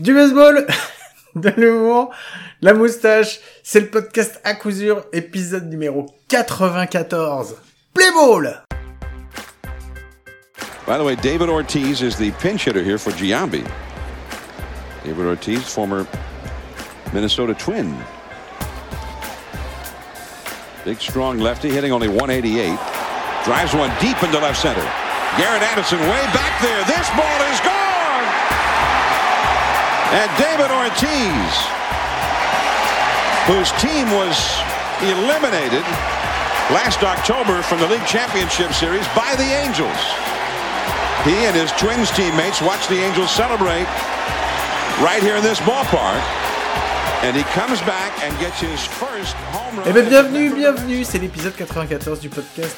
du baseball, de l'humour, la moustache. C'est le podcast à coup sûr, épisode numéro 94. Play ball! By the way, David Ortiz is the pinch hitter here for Giambi. David Ortiz, former Minnesota Twin. Big, strong lefty, hitting only 188. Drives one deep into left center. Garrett Anderson way back there. This ball is gone! And David Ortiz, whose team was eliminated last October from the League Championship Series by the Angels. He and his Twins teammates watch the Angels celebrate right here in this ballpark. And he comes back and gets his first home run. Eh bien, bienvenue, bienvenue. C'est l'épisode 94 du podcast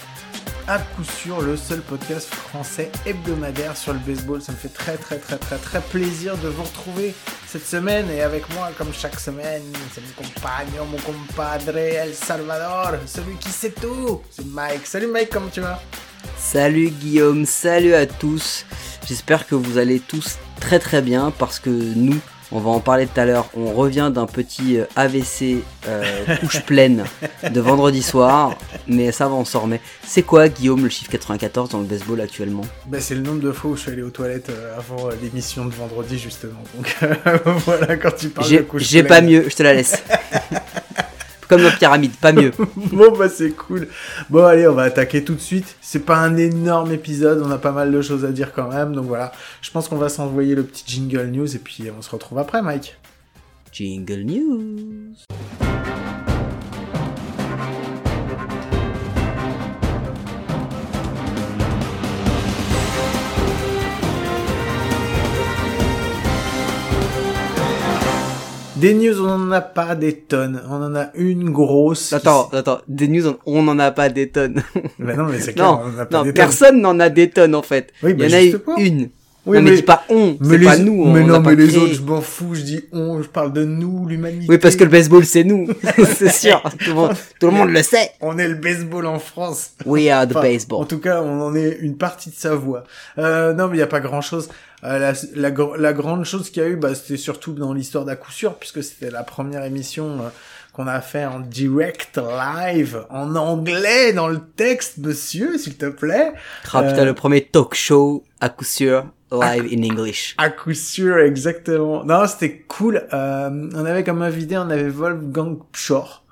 à coup sûr le seul podcast français hebdomadaire sur le baseball. Ça me fait très très très très très plaisir de vous retrouver cette semaine et avec moi comme chaque semaine, c'est mon compagnon, mon compadre El Salvador, celui qui sait tout. C'est Mike. Salut Mike, comment tu vas? Salut Guillaume, salut à tous. J'espère que vous allez tous très très bien parce que nous, on va en parler tout à l'heure, on revient d'un petit euh, AVC euh, couche pleine de vendredi soir, mais ça va on s'en remet. C'est quoi Guillaume le chiffre 94 dans le baseball actuellement? Ben, C'est le nombre de fois où je suis allé aux toilettes euh, avant l'émission de vendredi justement. Donc voilà quand tu parles de J'ai couche j'ai pleine. pas mieux, je te la laisse. Comme nos pyramides, pas mieux. Bon bah c'est cool. Bon allez, on va attaquer tout de suite. C'est pas un énorme épisode, on a pas mal de choses à dire quand même. Donc voilà, je pense qu'on va s'envoyer le petit jingle news et puis on se retrouve après Mike. Jingle News. Des news, on en a pas des tonnes. On en a une grosse. qui Attends, attends, des news, on- on n'en a pas des tonnes. s- Bah non mais c'est clair, Non, on en a pas non, des personne n'en a des tonnes en fait. Oui, Il bah, y en a une. Oui, non, mais, dis pas on, mais c'est les- pas nous. Mais on non, mais les créé. autres, je m'en fous. Je dis on, je parle de nous, l'humanité. Oui, parce que le baseball, c'est nous. c'est sûr. Tout le, monde, tout le monde le sait. on est le baseball en France. We are the Enfin, En baseball. tout cas, on en est une partie de sa voix. Euh, non, mais il n'y a pas grand-chose. Euh, la, la, la grande chose qu'il y a eu, bah, c'était surtout dans l'histoire d'à coup sûr, puisque c'était la première émission euh, qu'on a fait en direct live, en anglais, dans le texte, monsieur, s'il te plaît. Ah putain, euh, le premier talk show à coup sûr live in English. À coup sûr, exactement. Non, c'était cool. Euh, on avait comme invité, on avait Wolfgang Pschorr,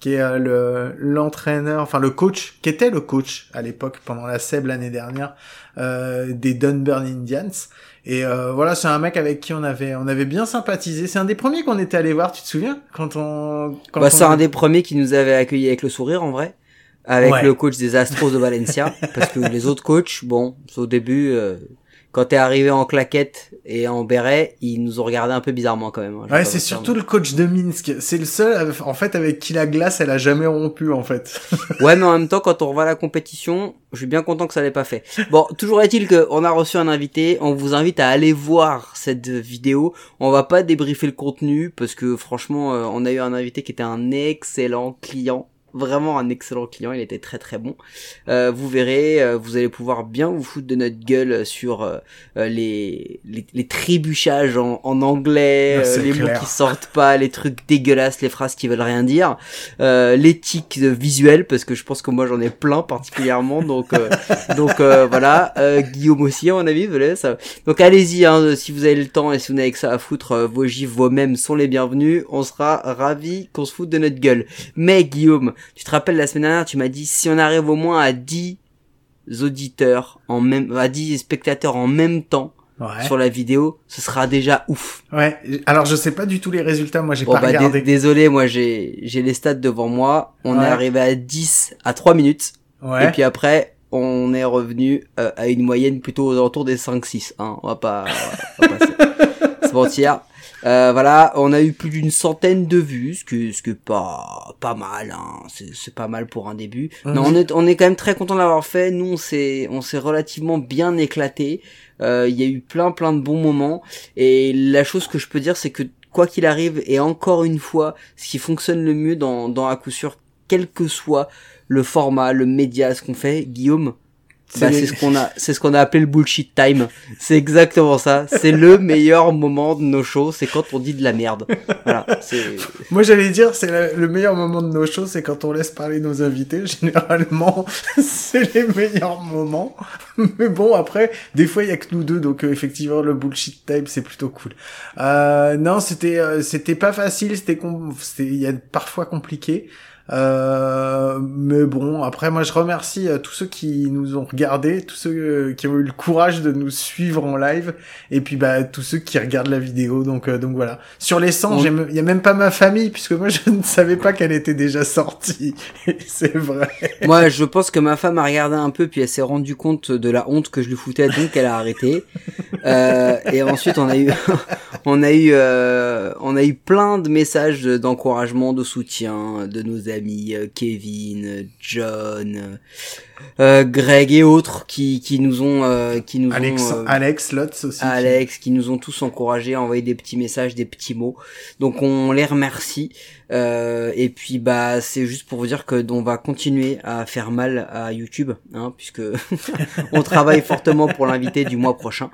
qui est euh, le l'entraîneur, enfin le coach, qui était le coach à l'époque pendant la SEB l'année dernière euh, des Dunburn Indians. Et euh, voilà, c'est un mec avec qui on avait on avait bien sympathisé. C'est un des premiers qu'on était allé voir, tu te souviens? Quand on quand Bah, on- c'est un des premiers qui nous avait accueillis avec le sourire en vrai. Avec Ouais. le coach des Astros de Valencia. parce que les autres coachs, bon, au début, euh, quand t'es arrivé en claquette et en béret, ils nous ont regardé un peu bizarrement quand même. hein, Ouais, c'est surtout le coach de Minsk. C'est le seul, en fait, avec qui la glace, elle a jamais rompu, en fait. Ouais, mais en même temps, quand on revoit la compétition, je suis bien content que ça l'ait pas fait. Bon, toujours est-il qu'on a reçu un invité. On vous invite à aller voir cette vidéo. On va pas débriefer le contenu parce que franchement, euh, on a eu un invité qui était un excellent client. Vraiment un excellent client, il était très très bon. Euh, vous verrez, euh, vous allez pouvoir bien vous foutre de notre gueule sur euh, euh, les, les, les trébuchages en, en anglais, Ah, euh, les mots qui sortent pas, les trucs dégueulasses, les phrases qui veulent rien dire. Euh, l'éthique visuelle parce que je pense que moi j'en ai plein particulièrement. Donc euh, donc euh, voilà. Euh, Guillaume aussi à mon avis voilà, ça. donc allez-y hein, si vous avez le temps et si vous n'avez que ça à foutre vos gifs vos mêmes sont les bienvenus. On sera ravis qu'on se foute de notre gueule. Mais Guillaume tu te rappelles la semaine dernière tu m'as dit si on arrive au moins à 10 auditeurs en même à 10 spectateurs en même temps Ouais. sur la vidéo ce sera déjà ouf Ouais. Alors, je sais pas du tout les résultats. Moi, j'ai Bon pas bah dé- regardé. désolé, moi j'ai j'ai les stats devant moi. On Ouais. est arrivé à 10 à 3 minutes Ouais. et puis après on est revenu euh, à une moyenne plutôt aux alentours des 5 6 hein. On va pas on va pas se mentir. Euh, voilà, on a eu plus d'une centaine de vues, ce que ce que pas pas mal hein. C'est c'est pas mal pour un début. Non, on est on est quand même très content de l'avoir fait. Nous on s'est on s'est relativement bien éclaté. Euh, Il y a eu plein plein de bons moments et la chose que je peux dire c'est que quoi qu'il arrive et encore une fois ce qui fonctionne le mieux dans dans à coup sûr quel que soit le format, le média, ce qu'on fait, Guillaume, Bah, c'est ce qu'on a, c'est ce qu'on a appelé le bullshit time. C'est exactement ça. C'est le meilleur moment de nos shows, c'est quand on dit de la merde. Voilà. Moi, j'allais dire, c'est le meilleur moment de nos shows, c'est quand on laisse parler nos invités. Généralement, c'est les meilleurs moments. Mais bon, après, des fois, il y a que nous deux, donc euh, effectivement, le bullshit time, c'est plutôt cool. Euh, non, c'était, euh, c'était pas facile, c'était, c'était, il y a parfois compliqué. Euh, mais bon, après moi je remercie euh, tous ceux qui nous ont regardés, tous ceux euh, qui ont eu le courage de nous suivre en live, et puis bah tous ceux qui regardent la vidéo. Donc donc voilà. Sur les 100, il y a même pas ma famille puisque moi je ne savais pas qu'elle était déjà sortie. C'est vrai. Moi je pense que ma femme a regardé un peu puis elle s'est rendue compte de la honte que je lui foutais donc elle a arrêté. et ensuite on a eu on a eu on a eu plein de messages d'encouragement, de soutien de nos euh, Kevin, John, euh, Greg et autres qui, qui nous ont euh, qui nous Alex, ont Alex Lotz aussi Alex qui... nous ont tous encouragés à envoyer des petits messages des petits mots donc on les remercie et puis bah c'est juste pour vous dire que on va continuer à faire mal à YouTube hein, puisque on travaille fortement pour l'invité du mois prochain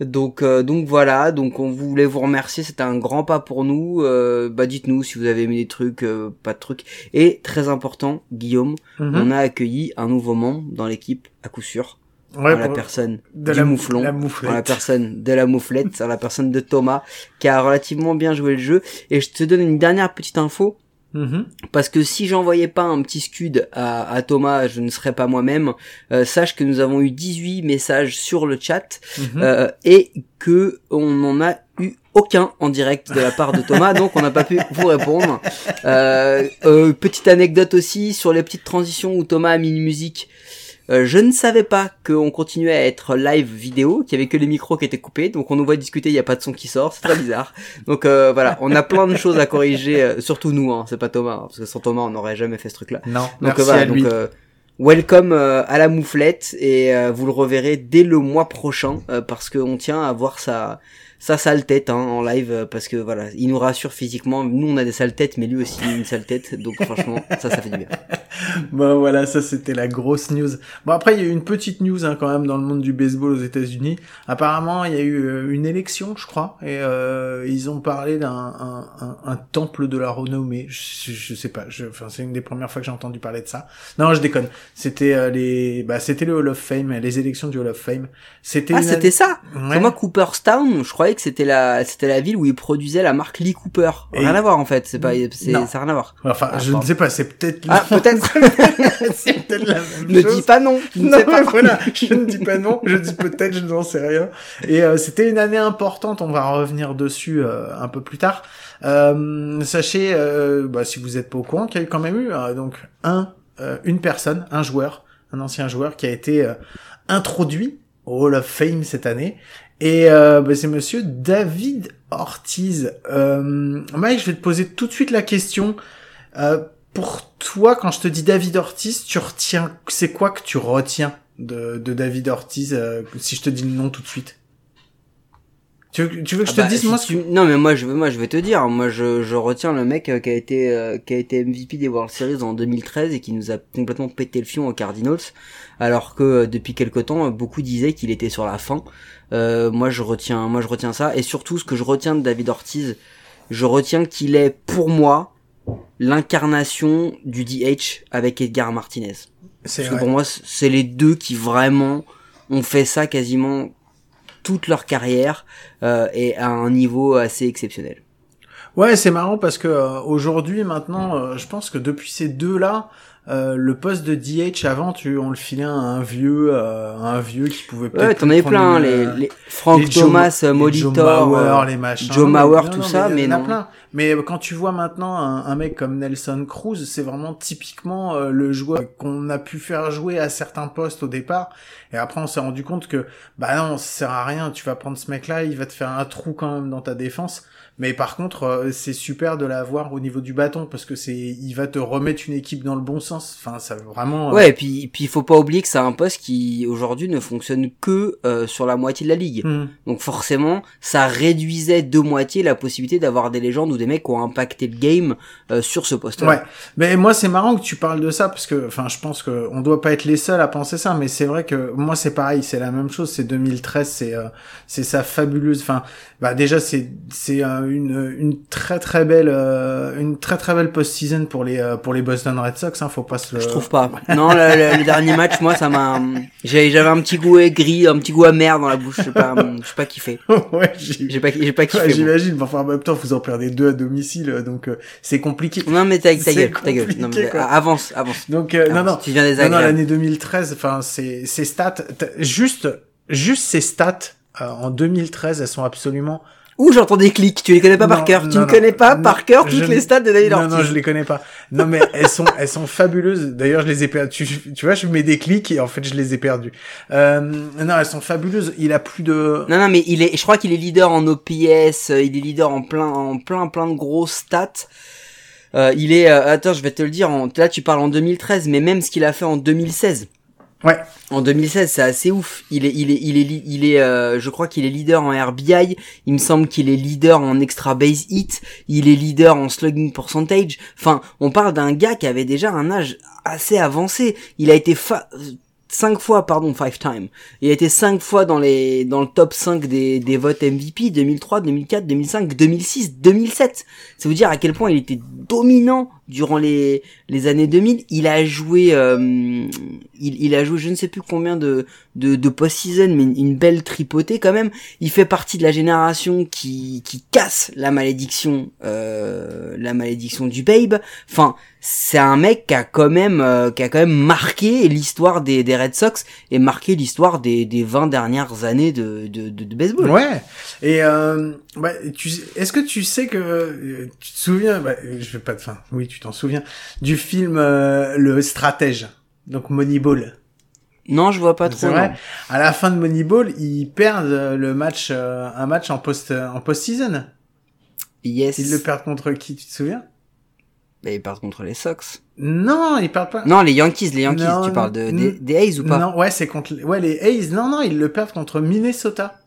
donc euh, donc voilà, donc on voulait vous remercier, c'était un grand pas pour nous. Euh, bah dites-nous si vous avez aimé des trucs, euh, pas de trucs. Et très important, Guillaume, Mhm. on a accueilli un nouveau membre dans l'équipe à coup sûr. Ouais, en la personne de du la, mouflon, la en la personne de la mouflette, en la personne de Thomas, qui a relativement bien joué le jeu. Et je te donne une dernière petite info. Mhm. Parce que si j'envoyais pas un petit scud à, à Thomas, je ne serais pas moi-même. Euh, sache que nous avons eu 18 messages sur le chat Mhm. euh, et que on n'en a aucun en direct de la part de Thomas, donc on n'a pas pu vous répondre. Euh, euh, petite anecdote aussi sur les petites transitions où Thomas a mis une musique. Euh, je ne savais pas qu'on continuait à être live vidéo, qu'il y avait que les micros qui étaient coupés, donc on nous voit discuter, il n'y a pas de son qui sort, c'est très bizarre. Donc euh, voilà, on a plein de choses à corriger, euh, surtout nous, hein, c'est pas Thomas, hein, parce que sans Thomas on n'aurait jamais fait ce truc-là. Non, Donc merci voilà, à lui. donc euh, welcome à la mouflette et vous le reverrez dès le mois prochain euh, parce qu'on tient à voir sa sa sale tête hein, en live euh, parce que voilà, il nous rassure physiquement. Nous on a des sales têtes, mais lui aussi il a une sale tête, donc franchement ça ça fait du bien. Bon voilà, ça c'était la grosse news. Bon après il y a eu une petite news hein, quand même dans le monde du baseball aux États-Unis. Apparemment il y a eu euh, une élection, je crois, et euh, ils ont parlé d'un un, un- un temple de la renommée. Je, je, sais pas, je, enfin c'est une des premières fois que j'ai entendu parler de ça. Non, je déconne. C'était euh, les, bah c'était le Hall of Fame, les élections du Hall of Fame. C'était Ah une c'était ça. Ouais. Moi Cooperstown, je croyais que c'était la c'était la ville où ils produisaient la marque Lee Cooper. Et- Rien à voir en fait, c'est pas c'est Non. ça rien à voir. Enfin, Ah, je ne pardon. sais pas, c'est peut-être. Ah peut-être. c'est peut-être la même ne chose. dis pas non. Je ne Non, sais pas. voilà, je ne dis pas non, je dis peut-être, je n'en sais rien. Et euh, c'était une année importante, on va revenir dessus euh, un peu plus tard. Euh, sachez, euh, bah, si vous êtes pas au courant, qu'il y a eu quand même eu euh, donc un, euh, une personne, un joueur, un ancien joueur qui a été euh, introduit au Hall of Fame cette année. Et euh, bah, c'est Monsieur David Ortiz. Euh, Mike, je vais te poser tout de suite la question. Euh, pour toi, quand je te dis David Ortiz, tu retiens, c'est quoi que tu retiens de, de David Ortiz euh, si je te dis le nom tout de suite? Tu veux, tu veux que je Ah te bah, dise si moi tu- Non mais moi je vais moi je vais te dire moi je, je retiens le mec euh, qui a été euh, qui a été MVP des World Series en 2013 et qui nous a complètement pété le fion aux Cardinals alors que euh, depuis quelque temps euh, beaucoup disaient qu'il était sur la fin. Euh, moi je retiens moi je retiens ça et surtout ce que je retiens de David Ortiz, je retiens qu'il est pour moi l'incarnation du DH avec Edgar Martinez. C'est Parce que vrai. pour moi, c'est les deux qui vraiment ont fait ça quasiment toute leur carrière euh, et à un niveau assez exceptionnel. Ouais, c'est marrant parce que euh, aujourd'hui, maintenant, euh, je pense que depuis ces deux-là, euh, le poste de DH avant, tu on le filait à un vieux, euh, un vieux qui pouvait peut-être. Ouais, t'en avais plein, les, les Frank les Joe- Thomas, Joe Molitor, Mauer, euh, les machins. Joe Mauer, non, tout non, ça, mais non. plein. Mais quand tu vois maintenant un, un mec comme Nelson Cruz, c'est vraiment typiquement euh, le joueur qu'on a pu faire jouer à certains postes au départ. Et après, on s'est rendu compte que, bah non, ça sert à rien. Tu vas prendre ce mec-là, il va te faire un trou quand même dans ta défense. Mais par contre, euh, c'est super de l'avoir au niveau du bâton parce que c'est, il va te remettre une équipe dans le bon sens. Enfin, ça vraiment. Ouais, et puis, puis il faut pas oublier que c'est un poste qui aujourd'hui ne fonctionne que euh, sur la moitié de la ligue. Hmm. Donc forcément, ça réduisait de moitié la possibilité d'avoir des légendes ou des mecs qui ont impacté le game euh, sur ce poste. Ouais, mais moi c'est marrant que tu parles de ça parce que, enfin, je pense que on doit pas être les seuls à penser ça, mais c'est vrai que moi c'est pareil, c'est la même chose. C'est 2013, c'est euh, c'est sa fabuleuse. Enfin, bah déjà c'est c'est euh, une une très très belle euh, une très très belle post-season pour les euh, pour les Boston Red Sox. Hein, faut pas se. Je trouve pas. Non, le, le- le dernier match, moi, ça m'a. J'avais un petit goût aigri, un petit goût amer dans la bouche. Je sais pas, je sais pas kiffé. ouais, j'ai- pas, j'ai pas kiffé. j'imagine. mais Enfin, en même temps, vous en perdez deux à domicile, donc euh, c'est compliqué. Non mais ta, ta gueule, ta gueule. Non, mais, avance, avance. Donc euh, non Avance. non. Tu viens des Non, non, l'année 2013, enfin, c'est, ces stats, juste, juste ces stats, euh, en 2013, elles sont absolument... Ouh, j'entends des clics. Tu les connais pas par Non, cœur. Tu non, ne non, connais pas non, par cœur toutes les stats de David Non, Ortiz. non, je les connais pas. Non, mais elles sont, elles sont fabuleuses. D'ailleurs, je les ai perdues. Tu, tu vois, je mets des clics et en fait, je les ai perdues. Euh, non, elles sont fabuleuses. Il a plus de... Non, non, mais il est, je crois qu'il est leader en OPS, euh, il est leader en plein, en plein, plein de grosses stats. Euh, il est, euh, attends, je vais te le dire, en, là tu parles en 2013, mais même ce qu'il a fait en 2016. Ouais. En 2016, c'est assez ouf. Il est, il est, il est, il est, euh, je crois qu'il est leader en RBI. Il me semble qu'il est leader en extra base hit. Il est leader en slugging percentage. Enfin, on parle d'un gars qui avait déjà un âge assez avancé. Il a été fa cinq fois, pardon, five time. Il a été cinq fois dans les, dans le top 5 des, des votes MVP 2003, 2004, 2005, 2006, 2007. Ça veut dire à quel point il était dominant durant les, les années 2000. Il a joué, euh, il, il a joué je ne sais plus combien de, de, de post-season, mais une, belle tripotée quand même. Il fait partie de la génération qui, qui casse la malédiction, euh, la malédiction du babe. Enfin, c'est un mec qui a quand même, euh, qui a quand même marqué l'histoire des, des Red Sox et marqué l'histoire des, des 20 dernières années de, de, de, de baseball. Ouais. Et euh, bah, tu, est-ce que tu sais que euh, tu te souviens bah, Je vais pas te. Enfin, oui, tu t'en souviens du film euh, Le Stratège. Donc Moneyball. Non, je vois pas trop. Vrai. À la fin de Moneyball, ils perdent euh, le match, euh, un match en post, euh, en post-season. Yes. Ils le perdent contre qui Tu te souviens? Mais ils partent contre les Sox. Non, ils perdent pas. Non, les Yankees, les Yankees, Non, tu parles de, des, des A's ou pas? Non, ouais, c'est contre. Ouais, les A's. Non, non, ils le perdent contre Minnesota.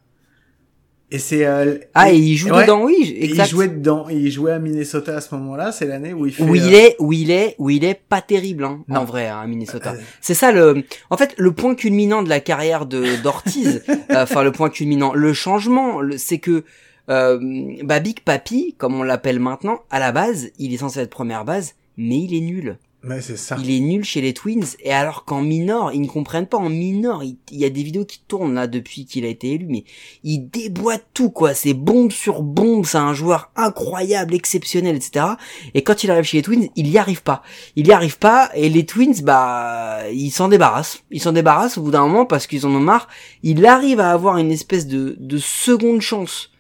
Et c'est. euh, Ah, et il joue ouais. dedans, oui, exact. Il jouait dedans. Il jouait à Minnesota à ce moment-là. C'est l'année où il fait. où il euh, est, où il est, où il est pas terrible, hein, en Non. vrai, hein, à Minnesota. Euh, C'est ça le, en fait, le point culminant de la carrière de d'Ortiz, euh, enfin le point culminant, le changement, le- c'est que euh, bah, Big Papi, comme on l'appelle maintenant, à la base, il est censé être première base, mais il est nul. Ouais, c'est ça. Il est nul chez les Twins, et alors qu'en minor, ils ne comprennent pas, en minor, il, il y a des vidéos qui tournent là depuis qu'il a été élu, mais il déboîte tout, quoi, c'est bombe sur bombe, c'est un joueur incroyable, exceptionnel, etc. Et quand il arrive chez les Twins, il y arrive pas. Il y arrive pas, et les Twins, bah, ils s'en débarrassent. Ils s'en débarrassent au bout d'un moment parce qu'ils en ont marre. Il arrive à avoir une espèce de, de seconde chance.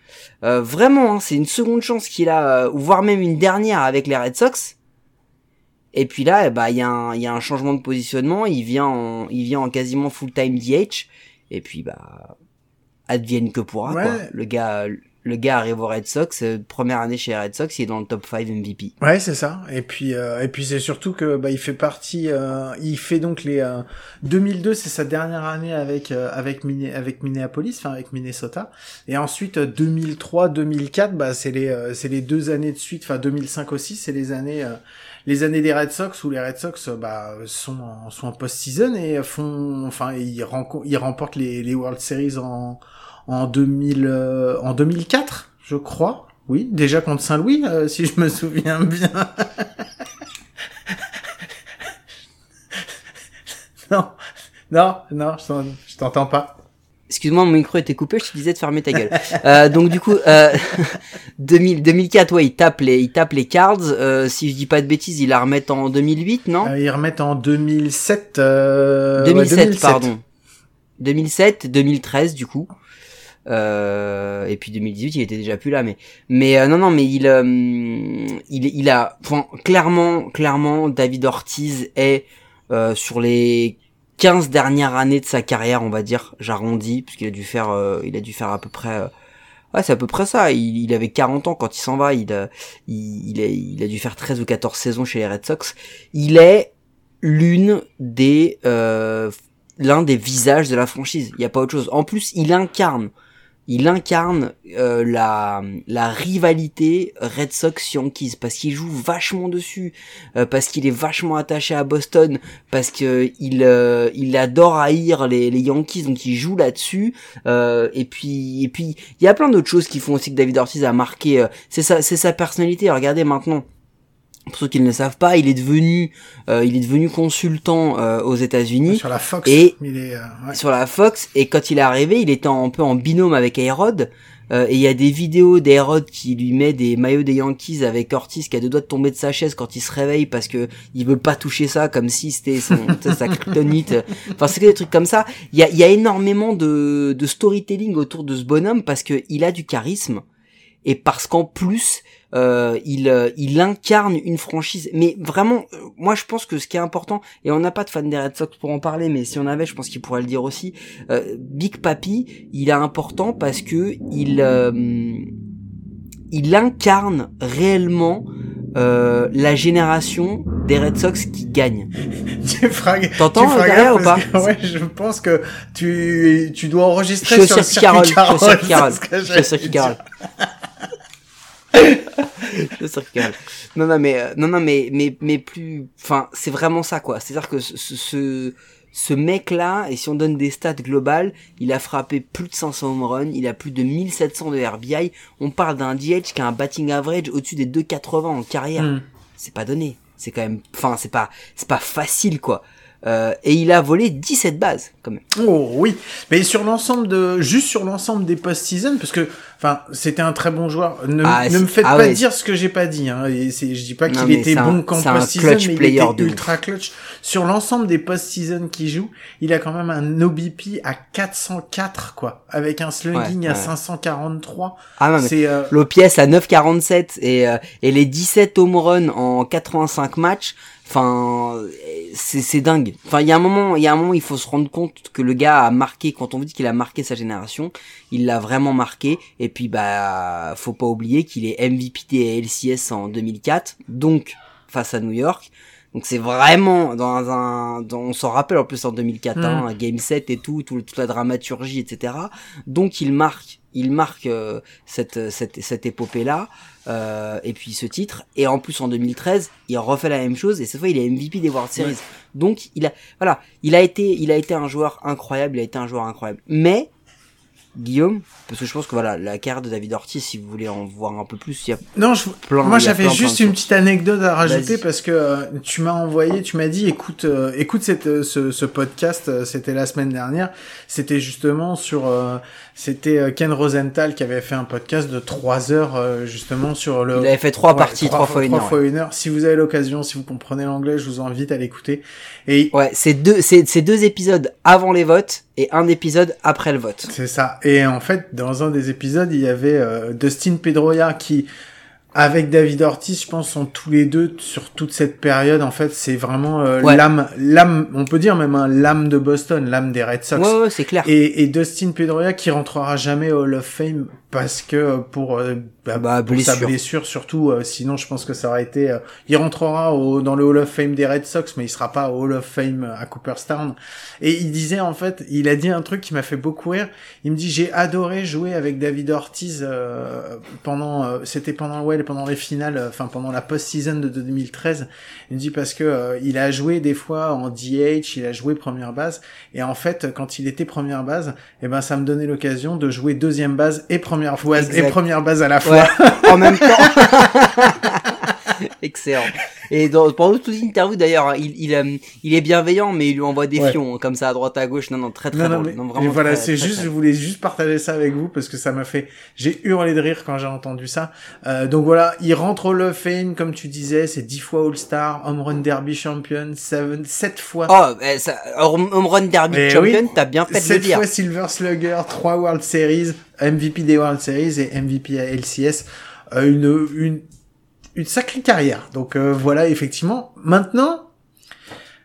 Euh, vraiment, hein, c'est une seconde chance qu'il a, euh, voire même une dernière avec les Red Sox. Et puis là, bah, il y, a un- il y a un changement de positionnement. Il vient en, il vient en quasiment full-time DH. Et puis, bah, advienne que pourra, Ouais. quoi. Le gars, le gars arrive aux Red Sox, euh, première année chez les Red Sox, il est dans le top 5 MVP. Ouais, c'est ça. Et puis, euh, et puis c'est surtout que bah, il fait partie. euh, il fait donc les euh, 2002, c'est sa dernière année avec euh, avec avec Minneapolis, enfin avec Minnesota. Et ensuite euh, 2003, 2004, bah c'est les euh, c'est les deux années de suite. Enfin 2005 aussi, c'est les années euh, les années des Red Sox où les Red Sox euh, bah sont en, post-season et font enfin ils, remportent les World Series en en 2000 euh, en 2004, je crois. Oui, déjà contre Saint-Louis, euh, si je me souviens bien. non, non, non, je t'entends pas. Excuse-moi, mon micro était coupé, je te disais de fermer ta gueule. Euh, donc du coup, euh, 2000, 2004, ouais, il tape les, il tape les cards. Euh, si je dis pas de bêtises, il la remet en 2008, non? Euh, ils remettent en 2007. Euh, 2007, ouais, 2007. pardon. 2007, 2013 du coup. Euh, et puis 2018, il était déjà plus là, mais mais euh, non non, mais il euh, il il a enfin, clairement clairement David Ortiz est euh, sur les 15 dernières années de sa carrière, on va dire, j'arrondis, puisqu'il a dû faire euh, il a dû faire à peu près euh, c'est à peu près ça. Il, avait 40 ans quand il s'en va. Il a, dû faire 13 ou 14 saisons chez les Red Sox. Il est l'une des euh, l'un des visages de la franchise. Il y a pas autre chose. En plus, il incarne il incarne euh, la, la rivalité Red Sox Yankees parce qu'il joue vachement dessus, euh, parce qu'il est vachement attaché à Boston, parce que il euh, il adore haïr les, les Yankees donc il joue là-dessus. et puis et puis il y a plein d'autres choses qui font aussi que David Ortiz a marqué. c'est sa c'est sa personnalité. Regardez maintenant pour ceux qui ne le savent pas, il est devenu, euh, il est devenu consultant euh, aux États-Unis sur la Fox. Et il est, euh, ouais. sur la Fox. Et quand il est arrivé, il était un peu en binôme avec Aerod. Euh, et il y a des vidéos d'Aerod qui lui met des maillots des Yankees avec Ortiz qui a deux doigts de tomber de sa chaise quand il se réveille parce que il veut pas toucher ça comme si c'était sa kryptonite. Enfin c'est que des trucs comme ça. Il y a, il y a énormément de, de storytelling autour de ce bonhomme parce que il a du charisme et parce qu'en plus euh, il, euh, il incarne une franchise. Mais vraiment, euh, moi je pense que ce qui est important, et on n'a pas de fan des Red Sox pour en parler, mais si on avait, je pense qu'il pourrait le dire aussi. Big Papi, il est important parce que il, il incarne réellement euh, la génération des Red Sox qui gagne. T'entends derrière ou pas Ouais, je pense que tu, tu dois enregistrer sur le circuit Carole. Carole. Non non mais euh, non non mais mais mais plus enfin c'est vraiment ça quoi. C'est à dire que ce, ce ce mec là et si on donne des stats globales il a frappé plus de 500 home runs il a plus de 1700 de RBI on parle d'un DH qui a un batting average au-dessus des 2,80 en carrière. Hmm. c'est pas donné. C'est quand même enfin c'est pas c'est pas facile quoi euh, et il a volé 17 bases quand même. Oh oui, mais sur l'ensemble de juste sur l'ensemble des post-season parce que enfin c'était un très bon joueur. Ne, ah, ne me faites ah pas dire ce que j'ai pas dit. Hein. Et je dis pas qu'il était bon qu'en post-season, mais il était ultra clutch. Sur l'ensemble des post-season qu'il joue, il a quand même un OBP à 404 quoi, avec un slugging à 543. Ah non, c'est euh... l'OPS à 947 et euh, et les 17 home runs en 85 matchs. Enfin, c'est dingue. Enfin, il y a un moment, il y a un moment, il faut se rendre compte que le gars a marqué. Quand on vous dit qu'il a marqué sa génération, il l'a vraiment marqué. Et puis, bah, faut pas oublier qu'il est MVP des LCS en 2004, donc face à New York. Donc c'est vraiment dans un, on s'en rappelle en plus en 2004, mm. hein, un game set et tout, tout, toute la dramaturgie, etc. Donc il marque, il marque euh, cette, cette, cette épopée là. Euh, et puis ce titre. Et en plus en 2013, il refait la même chose et cette fois il est MVP des World Series. Donc il a, voilà, il a été, il a été un joueur incroyable, il a été un joueur incroyable. Mais Guillaume, parce que je pense que voilà, la carte de David Ortiz, si vous voulez en voir un peu plus, il y a non, je, moi j'avais juste une petite anecdote à rajouter parce que euh, tu m'as envoyé, tu m'as dit, écoute, euh, écoute cette, euh, ce, ce, podcast, c'était la semaine dernière, c'était justement sur, c'était Ken Rosenthal qui avait fait un podcast de trois heures justement sur le. Il avait fait trois parties, trois, fois, une, heure, fois une heure. Si vous avez l'occasion, si vous comprenez l'anglais, je vous invite à l'écouter. Et ouais, c'est deux, c'est deux épisodes avant les votes et un épisode après le vote. C'est ça. Et en fait, dans un des épisodes, il y avait euh, Dustin Pedroia qui, avec David Ortiz, je pense, sont tous les deux sur toute cette période. En fait, c'est vraiment euh, l'âme, l'âme, on peut dire même un l'âme de Boston, l'âme des Red Sox. Ouais, ouais c'est clair. Et, et Dustin Pedroia qui rentrera jamais au Hall of Fame parce que euh, pour, euh, bah, bah, pour sa blessure. surtout euh, sinon je pense que ça aurait été il rentrera au, dans le Hall of Fame des Red Sox mais il sera pas au Hall of Fame à Cooperstown. Et il disait en fait il a dit un truc qui m'a fait beaucoup rire. Il me dit j'ai adoré jouer avec David Ortiz pendant c'était pendant ouais pendant les finales enfin pendant la post-season de 2013 il me dit parce que il a joué des fois en DH il a joué première base. Et en fait quand il était première base et eh ben ça me donnait l'occasion de jouer deuxième base et première première et première base à la fois. En même temps. Excellent. Et dans, pendant toute l'interview d'ailleurs, hein, il, il, euh, il, est bienveillant, mais il lui envoie des fions hein, comme ça à droite à gauche. Non, non, très très non, non, vraiment voilà, c'est juste, je voulais juste partager ça avec vous parce que ça m'a fait, j'ai hurlé de rire quand j'ai entendu ça. Euh, donc voilà, il rentre au Love Fame comme tu disais, c'est 10 fois All Star, Home Run Derby Champion, 7, 7 fois. Oh, eh, ça, Home Run Derby eh Champion, t'as bien fait de le dire. 7 fois Silver Slugger, 3 World Series, MVP des World Series et MVP à LCS. Euh, une, une une sacrée carrière. Donc euh, voilà, effectivement. Maintenant,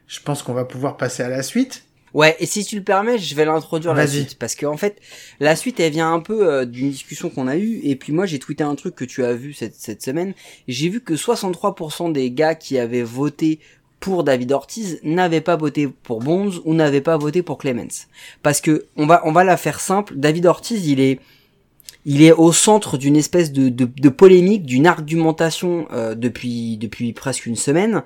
je pense qu'on va pouvoir passer à la suite. Ouais, et si tu le permets, je vais l'introduire la suite parce que en fait, la suite elle vient un peu euh, d'une discussion qu'on a eue et puis moi j'ai tweeté un truc que tu as vu cette cette semaine. J'ai vu que 63% des gars qui avaient voté pour David Ortiz n'avaient pas voté pour Bonds ou n'avaient pas voté pour Clemens. Parce que on va on va la faire simple. David Ortiz, il est il est au centre d'une espèce de, de, de polémique, d'une argumentation euh, depuis depuis presque une semaine.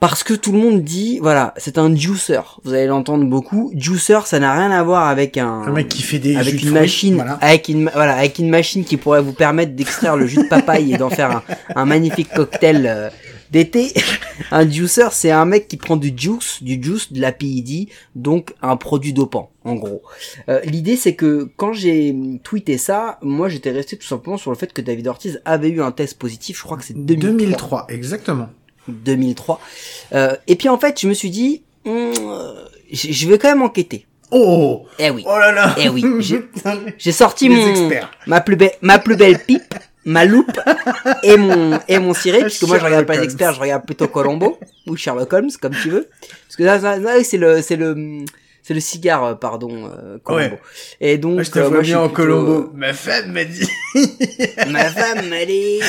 Parce que tout le monde dit, voilà, c'est un juicer. Vous allez l'entendre beaucoup. Juicer, ça n'a rien à voir avec un, Un mec qui fait des avec jus de une fruits, machine, voilà. avec une, voilà, avec une machine qui pourrait vous permettre d'extraire le jus de papaye et d'en faire un, un magnifique cocktail euh, d'été. un juicer, c'est un mec qui prend du juice, du juice, de la PED, donc un produit dopant, en gros. Euh, L'idée, c'est que quand j'ai tweeté ça, moi, j'étais resté tout simplement sur le fait que David Ortiz avait eu un test positif. Je crois que c'est 2003. 2003, exactement. 2003. Euh, et puis en fait, je me suis dit, euh, je vais quand même enquêter. Oh Eh oui. Oh là là Eh oui, J'ai sorti Les mon experts. ma plus belle ma plus belle pipe, ma loupe et mon et mon ciré puisque moi je regarde pas les experts, je regarde plutôt Colombo ou Sherlock Holmes comme tu veux. Parce que là, là, c'est le c'est le c'est le cigare euh, pardon euh, Colombo. Ouais. Et donc je te euh, vois moi, bien en plutôt, Colombo. Ma femme m'a dit. euh, ma femme elle est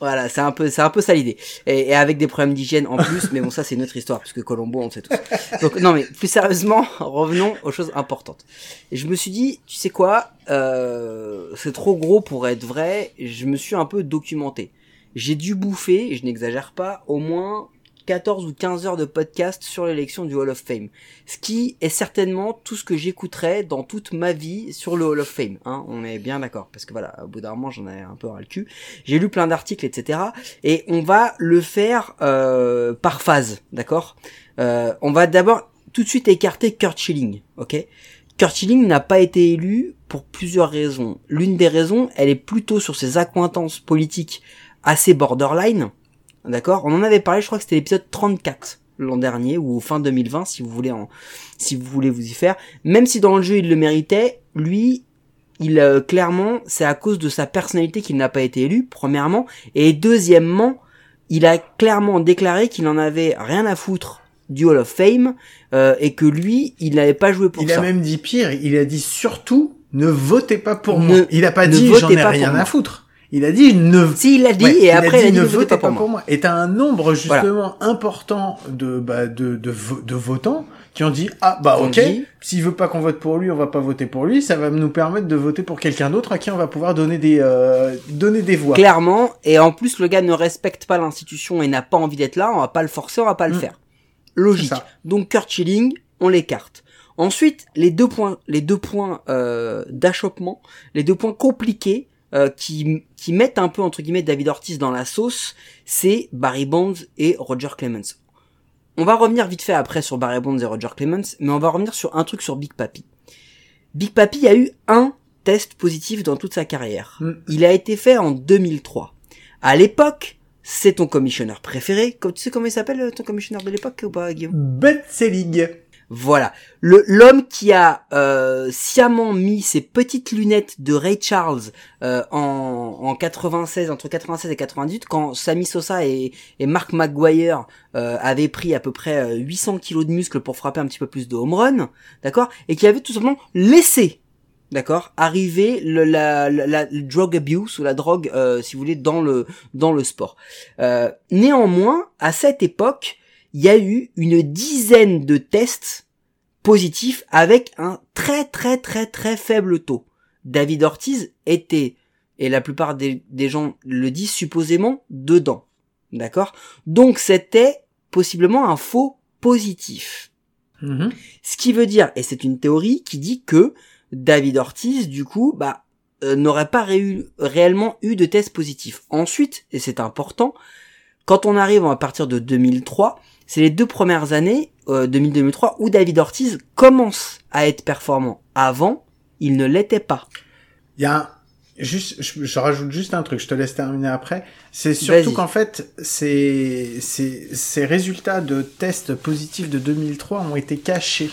voilà, c'est un peu, c'est un peu ça l'idée. Et, et avec des problèmes d'hygiène en plus, mais bon, ça c'est une autre histoire, puisque Colombo, on le sait tous. Donc non, mais plus sérieusement, revenons aux choses importantes. Et je me suis dit, tu sais quoi, euh, c'est trop gros pour être vrai. Je me suis un peu documenté. J'ai dû bouffer, je n'exagère pas, au moins 14 ou 15 heures de podcast sur l'élection du Hall of Fame. Ce qui est certainement tout ce que j'écouterai dans toute ma vie sur le Hall of Fame. Hein, on est bien d'accord. Parce que voilà, au bout d'un moment, j'en ai un peu ras le cul. J'ai lu plein d'articles, etc. Et on va le faire euh, par phase, d'accord? Euh, On va d'abord tout de suite écarter Kurt Schilling, ok? Kurt Schilling n'a pas été élu pour plusieurs raisons. L'une des raisons, elle est plutôt sur ses accointances politiques assez borderline, d'accord? On en avait parlé, je crois que c'était l'épisode 34 l'an dernier ou fin 2020 si vous voulez en, si vous voulez vous y faire. Même si dans le jeu il le méritait, lui, il euh, clairement c'est à cause de sa personnalité qu'il n'a pas été élu premièrement et deuxièmement il a clairement déclaré qu'il en avait rien à foutre du Hall of Fame euh, et que lui il n'avait pas joué pour Il ça. a même dit pire, il a dit surtout ne votez pas pour Ne- moi. Il a pas dit j'en ai rien à foutre. Il a dit ne Si il l'a dit Ouais, et après il a dit, ne ne votez votez pas pour moi. Et t'as un nombre justement important de bah de de, de votants qui ont dit ah bah On ok s'il veut pas qu'on vote pour lui on va pas voter pour lui ça va nous permettre de voter pour quelqu'un d'autre à qui on va pouvoir donner des euh, donner des voix. Clairement, et en plus le gars ne respecte pas l'institution et n'a pas envie d'être là, on va pas le forcer, on va pas le Mm. faire. Logique. Donc Kurt Schilling, on l'écarte. Ensuite, les deux points, les deux points euh, d'achoppement, les deux points compliqués euh, qui, qui mettent un peu entre guillemets David Ortiz dans la sauce, c'est Barry Bonds et Roger Clemens. On va revenir vite fait après sur Barry Bonds et Roger Clemens, mais on va revenir sur un truc sur Big Papi. Big Papi a eu un test positif dans toute sa carrière. Mm. Il a été fait en 2003. À l'époque, c'est ton commissionneur préféré. Tu sais comment il s'appelle euh, ton commissionneur de l'époque ou pas, Guillaume? Selig. Voilà, l'homme qui a euh, sciemment mis ses petites lunettes de Ray Charles euh, en, en 96 entre 96 et 98 quand Sammy Sosa et, Mark McGuire euh, avaient pris à peu près euh, 800 kilos de muscles pour frapper un petit peu plus de home run, d'accord, et qui avait tout simplement laissé D'accord, arriver le, la, drug abuse ou la drogue, euh, si vous voulez, dans le dans le sport. Euh, néanmoins, à cette époque, il y a eu une dizaine de tests positifs avec un très très très très faible taux. David Ortiz était, et la plupart des, des gens le disent supposément, dedans. D'accord? Donc c'était possiblement un faux positif. Mhm. Ce qui veut dire, et c'est une théorie qui dit que David Ortiz, du coup, bah, euh, n'aurait pas réellement eu de test positif. Ensuite, et c'est important, quand on arrive à partir de 2003, c'est les deux premières années, euh, 2000-2003, où David Ortiz commence à être performant. Avant, il ne l'était pas. Il y a juste, je, je rajoute juste un truc, je te laisse terminer après. C'est surtout qu'en fait, ces, ces, ces résultats de tests positifs de 2003 ont été cachés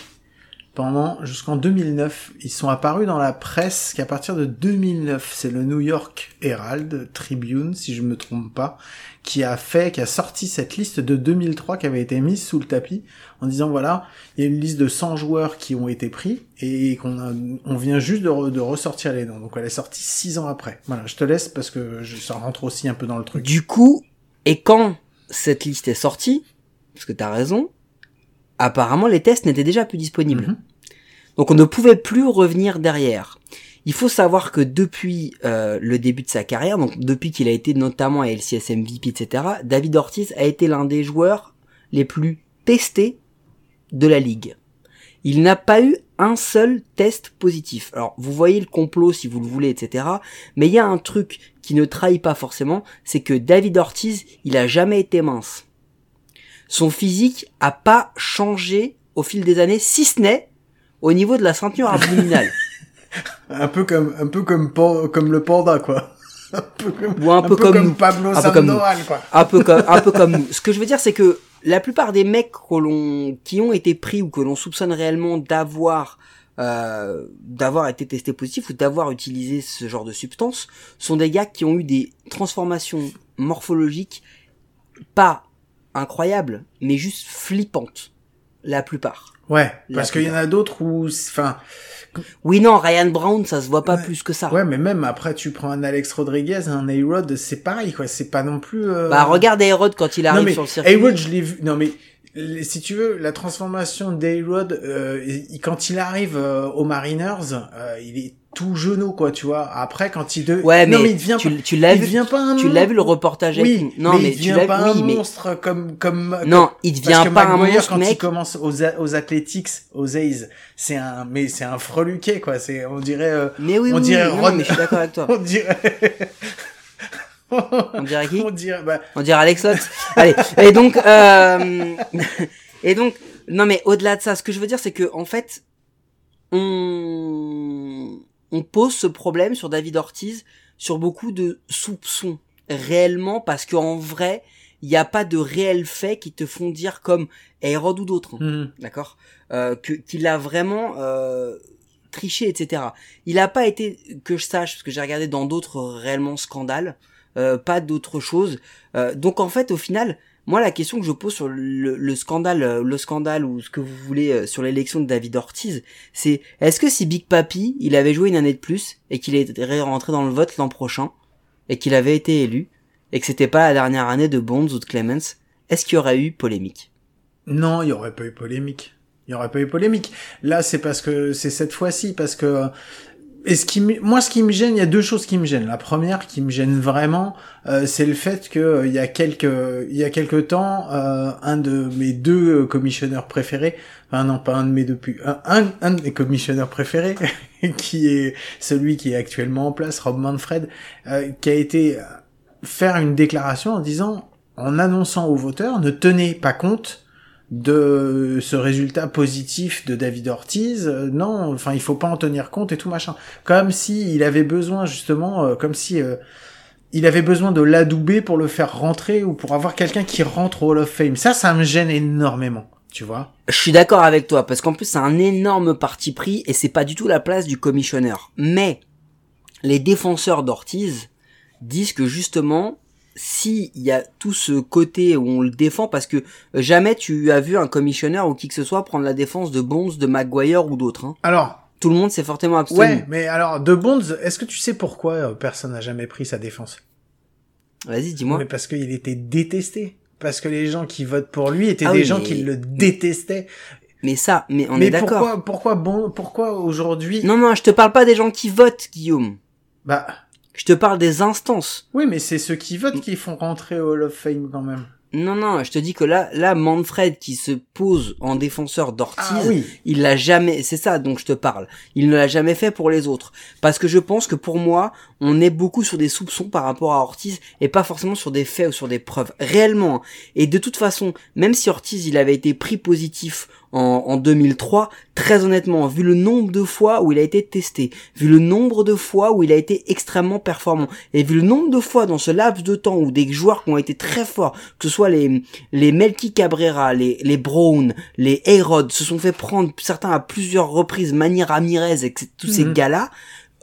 pendant jusqu'en 2009. Ils sont apparus dans la presse qu'à partir de 2009, c'est le New York Herald Tribune, si je me trompe pas, qui a fait, qui a sorti cette liste de 2003 qui avait été mise sous le tapis en disant voilà, il y a une liste de 100 joueurs qui ont été pris et qu'on on vient juste de, re- de ressortir les noms. Donc elle est sortie six ans après. Voilà, je te laisse parce que ça rentre aussi un peu dans le truc. Du coup, et quand cette liste est sortie, parce que t'as raison, apparemment les tests n'étaient déjà plus disponibles. Mhm. Donc on ne pouvait plus revenir derrière. Il faut savoir que depuis euh, le début de sa carrière, donc depuis qu'il a été notamment à LCS MVP, etc., David Ortiz a été l'un des joueurs les plus testés de la ligue. Il n'a pas eu un seul test positif. Alors vous voyez le complot si vous le voulez, etc. Mais il y a un truc qui ne trahit pas forcément, c'est que David Ortiz, il a jamais été mince. Son physique a pas changé au fil des années, si ce n'est au niveau de la ceinture abdominale. Un peu comme, un peu comme, comme le panda, quoi. Un peu comme, Ou un peu comme nous. Pablo Un peu comme quoi. un peu comme un peu comme nous. Ce que je veux dire c'est que la plupart des mecs que l'on qui ont été pris ou que l'on soupçonne réellement d'avoir euh, d'avoir été testés positifs ou d'avoir utilisé ce genre de substance sont des gars qui ont eu des transformations morphologiques pas incroyables mais juste flippantes la plupart. Ouais, La parce qu'il y en a d'autres où, enfin, Oui non, Ryan Brown ça se voit pas Ouais. plus que ça. ouais, mais même après, tu prends un Alex Rodriguez, un A-Rod, c'est pareil, quoi. C'est pas non plus. euh, Bah regarde Aerod quand il non arrive mais sur le circuit. A-Rod, je l'ai vu. Non mais si tu veux, la transformation d'A-Rod, euh, quand il arrive euh, aux Mariners, euh, il est tout genou, quoi, tu vois. Après, quand il de... Ouais non, mais, mais il devient tu, pas... tu l'as il vu devient pas un tu l'as vu le reportage avec Oui, non mais, il tu devient l'as pas oui un mais monstre comme comme Non, il Parce devient que pas un McGuire, monstre, quand il mec. commence aux, a- aux Athletics, aux A's, c'est un, mais c'est un freluquet, quoi. C'est, on dirait, euh, Mais oui, on oui, dirait oui, non, Ron- mais je suis d'accord avec toi. on dirait, On dirait qui on dirait, bah, On dirait Alex Lutz. Allez. Et donc, euh... et donc, non mais au-delà de ça, ce que je veux dire, c'est que en fait, on on pose ce problème sur David Ortiz sur beaucoup de soupçons réellement parce qu'en vrai, il n'y a pas de réels faits qui te font dire comme Aerod ou d'autres. hein mhm. d'accord? Euh, que qu'il a vraiment euh, triché etc il a pas été que je sache parce que j'ai regardé dans d'autres réellement scandales euh, pas d'autres choses Euh, donc en fait au final moi la question que je pose sur le, le scandale euh, le scandale ou ce que vous voulez euh, sur l'élection de David Ortiz c'est est-ce que si Big Papi il avait joué une année de plus et qu'il est rentré dans le vote l'an prochain et qu'il avait été élu et que c'était pas la dernière année de Bonds ou de Clemens est-ce qu'il y aurait eu polémique? Non, il y aurait pas eu polémique. Il y aurait pas eu polémique. Là, c'est parce que c'est cette fois-ci parce que et ce qui moi ce qui me gêne, il y a deux choses qui me gênent. La première qui me gêne vraiment, euh, c'est le fait que euh, il y a quelques il y a quelques temps, euh, un de mes deux commissionneurs préférés, enfin non pas un de mes deux plus, un, un, un de mes commissionneurs préférés, qui est celui qui est actuellement en place, Rob Manfred, euh, qui a été faire une déclaration en disant, en annonçant aux voteurs, ne tenez pas compte de ce résultat positif de David Ortiz. Euh, non, enfin, il faut pas en tenir compte et tout machin. Comme si il avait besoin justement, euh, comme si euh, il avait besoin de l'adouber pour le faire rentrer ou pour avoir quelqu'un qui rentre au Hall of Fame. Ça, ça me gêne énormément. Tu vois Je suis d'accord avec toi parce qu'en plus c'est un énorme parti pris et c'est pas du tout la place du commissionneur. Mais les défenseurs d'Ortiz disent que justement si il y a tout ce côté où on le défend parce que jamais tu as vu un commissionneur ou qui que ce soit prendre la défense de Bonds, de Maguire ou d'autres. Hein. Alors, Tout le monde s'est fortement abstenu. ouais, mais alors de Bonds, est-ce que tu sais pourquoi euh, personne n'a jamais pris sa défense? Vas-y, dis-moi. Mais parce qu'il était détesté. Parce que les gens qui votent pour lui étaient Ah des oui, gens mais- qui le détestaient. Mais ça, mais on mais est d'accord. pourquoi, pourquoi bon, pourquoi aujourd'hui Non, non, je te parle pas des gens qui votent, Guillaume. Bah, Je te parle des instances. oui, mais c'est ceux qui votent qui font rentrer au Hall of Fame quand même. Non, non, je te dis que là, là, Manfred qui se pose en défenseur d'Ortiz, Ah oui. il l'a jamais, c'est ça dont je te parle. Il ne l'a jamais fait pour les autres. Parce que je pense que pour moi, on est beaucoup sur des soupçons par rapport à Ortiz et pas forcément sur des faits ou sur des preuves. Réellement. Et de toute façon, même si Ortiz, il avait été pris positif en, en 2003, très honnêtement, vu le nombre de fois où il a été testé, vu le nombre de fois où il a été extrêmement performant, et vu le nombre de fois dans ce laps de temps où des joueurs qui ont été très forts, que ce soit les, les Melky Cabrera, les, les Brown, les Ayrod, se sont fait prendre certains à plusieurs reprises, Manny Ramirez et tous ces Mhm. gars-là,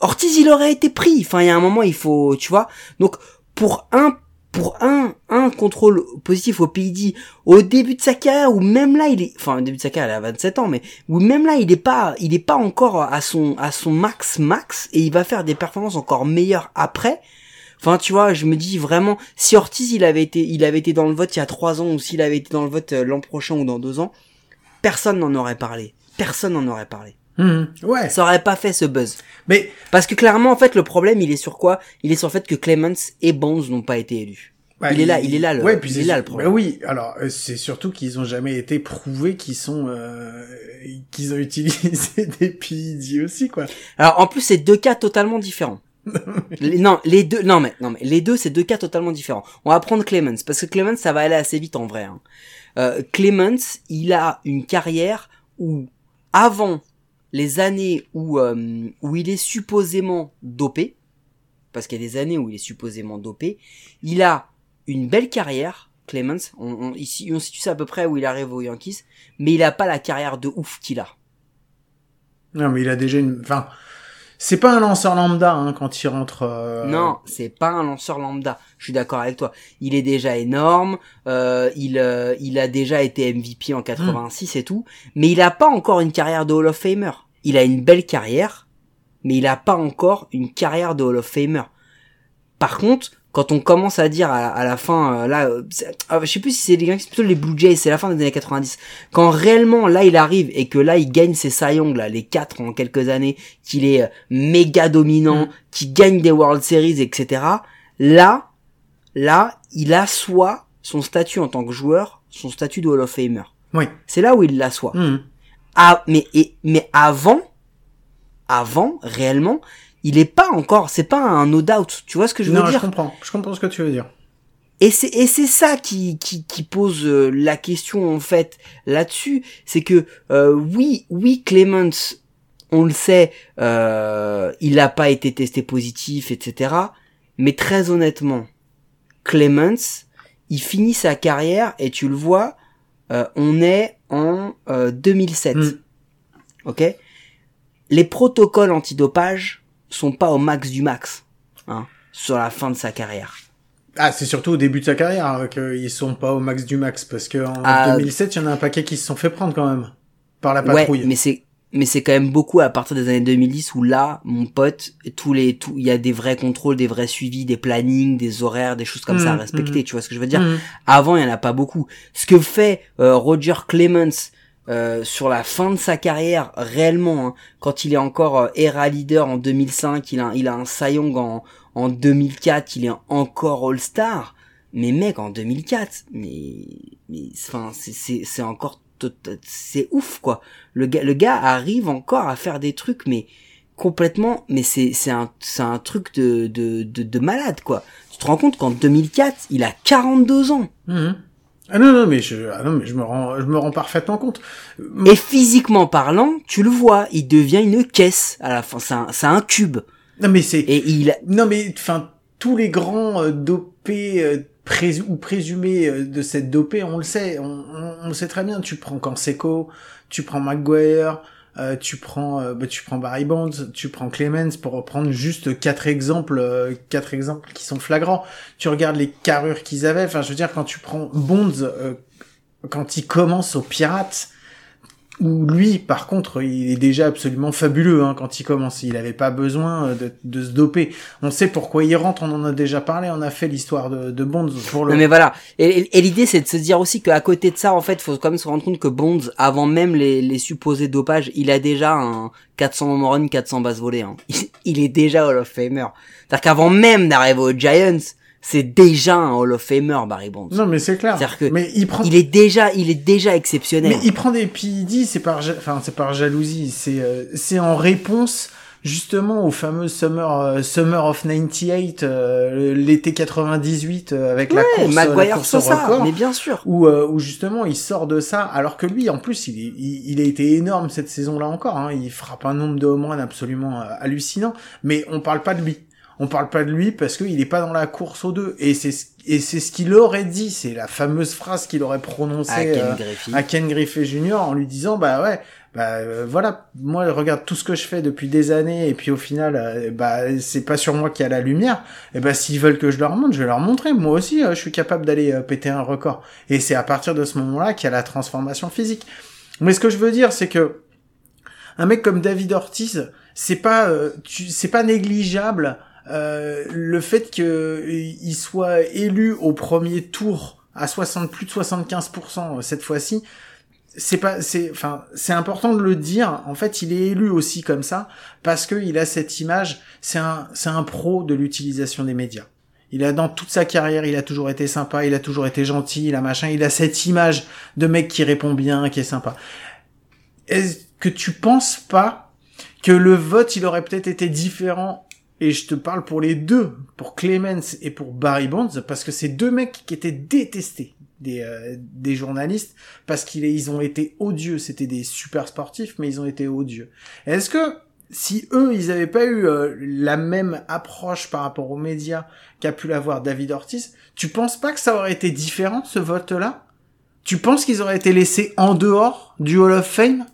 Ortiz il aurait été pris. Enfin, il y a un moment, il faut, tu vois. Donc, pour un, pour un, un contrôle positif au PID, au début de sa carrière, ou même là, il est, enfin, au début de sa carrière, il a 27 ans, mais, ou même là, il est pas, il est pas encore à son, à son max max, et il va faire des performances encore meilleures après. Enfin, tu vois, je me dis vraiment, si Ortiz il avait été, il avait été dans le vote il y a trois ans ou s'il avait été dans le vote euh, l'an prochain ou dans deux ans, personne n'en aurait parlé. Personne n'en aurait parlé. Mhm. Ouais. Ça aurait pas fait ce buzz. Mais Parce que clairement, en fait, le problème, il est sur quoi? Il est sur le fait que Clemens et Bonds n'ont pas été élus. bah, Il est là, il est là, le- ouais, puis il est là, le problème. bah oui, alors euh, c'est surtout qu'ils ont jamais été prouvés qu'ils sont euh, qu'ils ont utilisé des PID aussi quoi. Alors, en plus, c'est deux cas totalement différents. Les- non, les deux, non mais, non mais, les deux, c'est deux cas totalement différents. On va prendre Clemens, parce que Clemens, ça va aller assez vite en vrai. Hein. Euh, Clemens, il a une carrière où, avant les années où, euh, où il est supposément dopé, parce qu'il y a des années où il est supposément dopé, il a une belle carrière, Clemens, on, on, ici, on situe ça à peu près où il arrive aux Yankees, mais il a pas la carrière de ouf qu'il a. Non mais il a déjà une, enfin, c'est pas un lanceur lambda hein, quand il rentre. euh, Non, c'est pas un lanceur lambda. Je suis d'accord avec toi. Il est déjà énorme. euh, il euh, il a déjà été MVP en 86 et tout, mais il a pas encore une carrière de Hall of Famer. Il a une belle carrière, mais il a pas encore une carrière de Hall of Famer. Par contre, quand on commence à dire à, à la fin, euh, là, euh, c'est- ah, je sais plus si c'est les Yankees, plutôt les Blue Jays, c'est la fin des années 90. Quand réellement là il arrive et que là il gagne ses Cy Young, là, les quatre en quelques années, qu'il est euh, méga dominant, Mm. qu'il gagne des World Series, etc. Là, là, il assoit son statut en tant que joueur, son statut de Hall of Famer. Oui. C'est là où il l'assoit. Mhm. Ah, mais, et, mais avant, avant, réellement, il est pas encore, c'est pas un no doubt. Tu vois ce que je veux non, dire? je comprends. Je comprends ce que tu veux dire. Et c'est et c'est ça qui qui qui pose euh, la question en fait là-dessus, c'est que euh, oui oui Clemens, on le sait, euh, il n'a pas été testé positif etc. Mais très honnêtement, Clemens, il finit sa carrière et tu le vois, euh, on est en euh, 2007, Mm. ok? Les protocoles antidopage sont pas au max du max, hein, sur la fin de sa carrière. Ah, c'est surtout au début de sa carrière hein, qu'ils sont pas au max du max parce que en Ah, 2007, il y en a un paquet qui se sont fait prendre quand même par la Ouais, patrouille. mais c'est mais c'est quand même beaucoup à partir des années 2010 où là, mon pote, tous les tout, il y a des vrais contrôles, des vrais suivis, des plannings, des horaires, des choses comme ça à Mhm, respecter. mhm. Tu vois ce que je veux dire? Mhm. Avant, il y en a pas beaucoup. Ce que fait euh, Roger Clemens euh, sur la fin de sa carrière, réellement, hein, quand il est encore euh, ERA leader en 2005, il a il a un Cy Young en en 2004, il est encore All Star. Mais mec, en 2004, mais mais enfin c'est encore c'est ouf quoi. Le gars le gars arrive encore à faire des trucs mais complètement mais c'est c'est un c'est un truc de de de, de malade quoi. Tu te rends compte qu'en 2004, il a 42 ans. Mhm. Ah non non mais je ah non mais je me rends je me rends parfaitement compte. Et physiquement parlant, tu le vois, il devient une caisse à la fin. C'est un, c'est un cube. Non mais c'est Et il, non mais enfin tous les grands euh, dopés euh, prés- ou présumés euh, de cette dopée, on le sait, on, on, on le sait très bien. Tu prends Canseco, tu prends McGuire, euh, tu prends euh, bah, tu prends Barry Bonds, tu prends Clemens pour reprendre juste quatre exemples euh, quatre exemples qui sont flagrants. Tu regardes les carrures qu'ils avaient. Enfin je veux dire quand tu prends Bonds euh, quand il commence aux Pirates où lui, par contre, il est déjà absolument fabuleux hein, quand il commence. Il n'avait pas besoin euh, de, de se doper. On sait pourquoi il rentre, on en a déjà parlé, on a fait l'histoire de, de Bonds pour le... mais voilà. Et l'idée c'est de se dire aussi qu'à côté de ça, en fait, faut quand même se rendre compte que Bonds, avant même les, les supposés dopages, il a déjà un 400 home run, 400 bases volées. Hein. Il, il est déjà Hall of Famer. C'est-à-dire qu'avant même d'arriver aux Giants, c'est déjà un Hall of Famer, Barry Bonds. Non mais c'est clair. C'est-à-dire que Mais il prend... Il est déjà, il est déjà exceptionnel. Mais il prend des PID, c'est par, enfin c'est par jalousie, c'est euh, c'est en réponse justement au fameux Summer euh, Summer of 98, euh, l'été 98 euh, avec la course, la Maguire course au record. mais bien sûr. où, euh, où justement il sort de ça, alors que lui en plus il, est- il, il a été énorme cette saison-là encore, hein, il frappe un nombre de home runs absolument hallucinant, mais on parle pas de lui. On parle pas de lui parce qu'il est pas dans la course aux deux, et c'est ce- et c'est ce qu'il aurait dit, c'est la fameuse phrase qu'il aurait prononcée À Ken euh, Griffey. à Ken Griffey Jr. en lui disant bah ouais bah euh, voilà moi regarde tout ce que je fais depuis des années. Et puis au final euh, bah c'est pas sur moi qu'il y a la lumière. Et bah s'ils veulent que je leur montre je vais leur montrer. Moi aussi euh, je suis capable d'aller péter un record. Et c'est à partir de ce moment-là qu'il y a la transformation physique. Mais ce que je veux dire c'est que un mec comme David Ortiz c'est pas euh, c'est pas négligeable euh, le fait qu'il soit élu au premier tour à 60 plus de 75% cette fois-ci, c'est pas c'est enfin c'est important de le dire. En fait il est élu aussi comme ça parce que il a cette image. C'est un c'est un pro de l'utilisation des médias. Il a dans toute sa carrière il a toujours été sympa il a toujours été gentil il a machin. Il a cette image de mec qui répond bien qui est sympa. Est-ce que tu penses pas que le vote il aurait peut-être été différent et je te parle pour les deux, pour Clemens et pour Barry Bonds, parce que c'est deux mecs qui étaient détestés des, euh, journalistes, parce qu'ils ils ont été odieux. C'était des super sportifs, mais ils ont été odieux. Est-ce que si eux, ils avaient pas eu euh, la même approche par rapport aux médias qu'a pu l'avoir David Ortiz, tu penses pas que ça aurait été différent ce vote-là? Tu penses qu'ils auraient été laissés en dehors du Hall of Fame?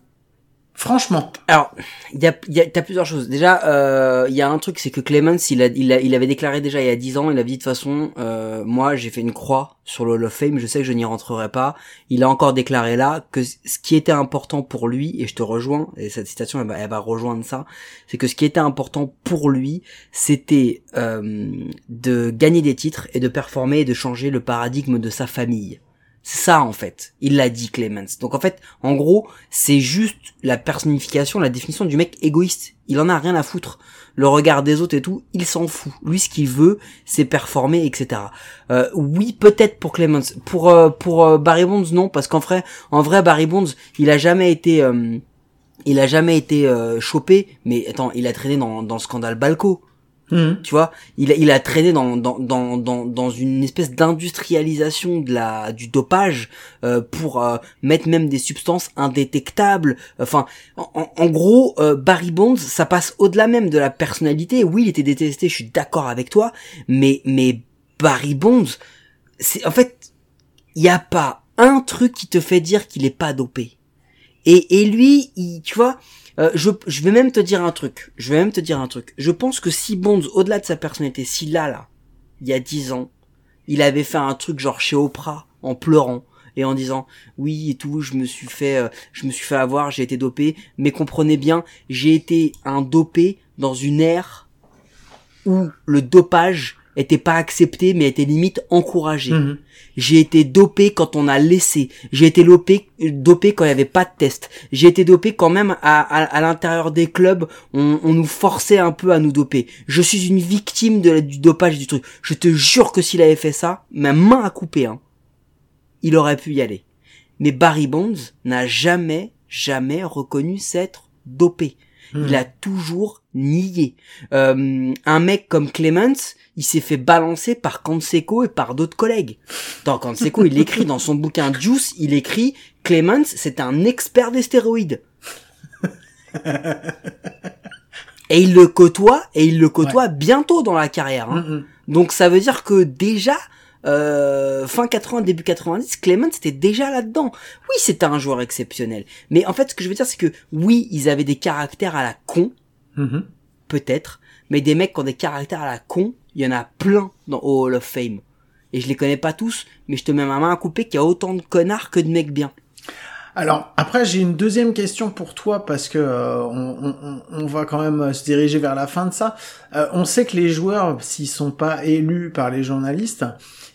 Franchement. Alors, il y a, y a plusieurs choses. Déjà, euh, il y a un truc, c'est que Clemens, il, a, il, a, il avait déclaré déjà il y a 10 ans, il avait dit de toute façon, euh, moi j'ai fait une croix sur le Hall of Fame, je sais que je n'y rentrerai pas. Il a encore déclaré là que ce qui était important pour lui, et je te rejoins, et cette citation elle va, elle va rejoindre ça, c'est que ce qui était important pour lui, c'était euh, de gagner des titres et de performer et de changer le paradigme de sa famille. C'est ça en fait. Il l'a dit Clemens. Donc en fait, en gros, c'est juste la personnification, la définition du mec égoïste. Il en a rien à foutre. Le regard des autres et tout, il s'en fout. Lui, ce qu'il veut, c'est performer, etc. Euh, oui, peut-être pour Clemens. Pour euh, pour euh, Barry Bonds, non, parce qu'en vrai, en vrai, Barry Bonds, il a jamais été, euh, il a jamais été chopé. Mais attends, il a traîné dans dans le scandale Balco. Mhm. Tu vois, il a, il a traîné dans, dans, dans, dans, dans une espèce d'industrialisation de la du dopage euh, pour euh, mettre même des substances indétectables. Enfin, en, en gros, euh, Barry Bonds, ça passe au-delà même de la personnalité. Oui, il était détesté, je suis d'accord avec toi, mais mais Barry Bonds, c'est en fait, il y a pas un truc qui te fait dire qu'il est pas dopé. Et, et lui, il, tu vois, euh, je, je vais même te dire un truc. Je vais même te dire un truc. Je pense que si Bonds, au-delà de sa personnalité, si là, là, il y a dix ans, il avait fait un truc genre chez Oprah, en pleurant, et en disant oui et tout, je me suis fait, euh, je me suis fait avoir, j'ai été dopé, mais comprenez bien, j'ai été un dopé dans une ère où le dopage était pas accepté, mais était limite encouragé. Mhm. J'ai été dopé quand on a laissé. J'ai été dopé, dopé quand il n'y avait pas de test. J'ai été dopé quand même à, à, à l'intérieur des clubs, on, on nous forçait un peu à nous doper. Je suis une victime de, du dopage du truc. Je te jure que s'il avait fait ça, ma main a coupé, hein. Il aurait pu y aller. Mais Barry Bonds n'a jamais, jamais reconnu s'être dopé. Il a toujours nié. Euh, un mec comme Clemens, il s'est fait balancer par Canseco et par d'autres collègues. Dans Canseco, il écrit dans son bouquin Juice, il écrit Clemens, c'est un expert des stéroïdes. et il le côtoie, et il le côtoie bientôt dans la carrière. hein. Donc ça veut dire que déjà, euh, fin 80, début 90, Clemens était déjà là-dedans. Oui, c'était un joueur exceptionnel. Mais en fait, ce que je veux dire, c'est que oui, ils avaient des caractères à la con, Mhm. peut-être, mais des mecs qui ont des caractères à la con, il y en a plein dans Hall of Fame. Et je les connais pas tous, mais je te mets ma main à couper qu'il y a autant de connards que de mecs bien. Alors après j'ai une deuxième question pour toi parce que euh, on, on- on va quand même euh, se diriger vers la fin de ça. Euh, on sait que les joueurs s'ils sont pas élus par les journalistes,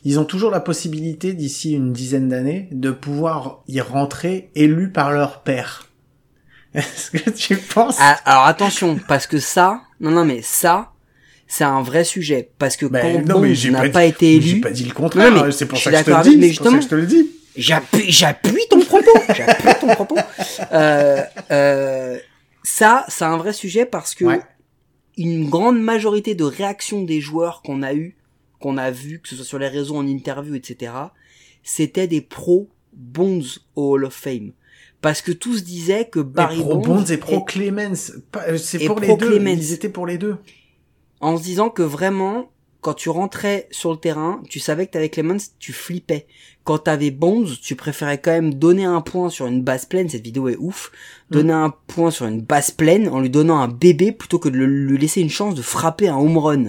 ils ont toujours la possibilité d'ici une dizaine d'années de pouvoir y rentrer élus par leur père. Est-ce que tu penses Ah, alors attention, parce que ça, non non mais ça, c'est un vrai sujet, parce que Ben, quand non, j'ai n'a pas pas, été J'ai élu, pas dit le contraire, Non, mais c'est pour ça que je te le dis, mais pour ça que je te le dis. J'appuie, j'appuie ton propos. j'appuie ton propos. Euh, euh, ça, c'est un vrai sujet parce que Ouais. une grande majorité de réactions des joueurs qu'on a eu, qu'on a vu, que ce soit sur les réseaux, en interview, etc., c'était des pro Bonds au Hall of Fame. Parce que tous disaient que Barry pro Bonds, Bonds et pro Clemens, euh, c'est pour les pro deux, Clemens. ils étaient pour les deux. en se disant que vraiment, quand tu rentrais sur le terrain, tu savais que t'avais Clemens, tu flippais. Quand t'avais Bonds, tu préférais quand même donner un point sur une base pleine, cette vidéo est ouf, donner un point sur une base pleine en lui donnant un bébé plutôt que de lui laisser une chance de frapper un home run.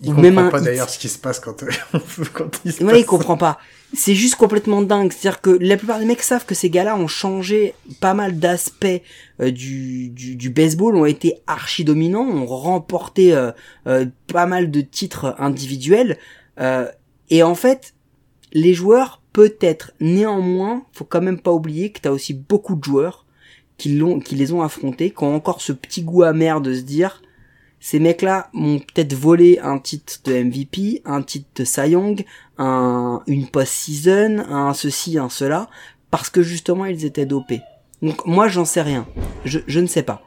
Il ou comprend même pas d'ailleurs ce qui se passe quand, quand il se Ouais, passe il comprend pas. C'est juste complètement dingue. C'est-à-dire que la plupart des mecs savent que ces gars-là ont changé pas mal d'aspects euh, du, du, baseball, ont été archi dominants, ont remporté euh, euh, pas mal de titres individuels. et en fait, les joueurs, peut-être, néanmoins, faut quand même pas oublier que t'as aussi beaucoup de joueurs qui l'ont, qui les ont affrontés, qui ont encore ce petit goût amer de se dire, ces mecs-là m'ont peut-être volé un titre de MVP, un titre de Cy un, une post-season, un ceci, un cela, parce que justement ils étaient dopés. Donc moi j'en sais rien. Je, ne sais pas.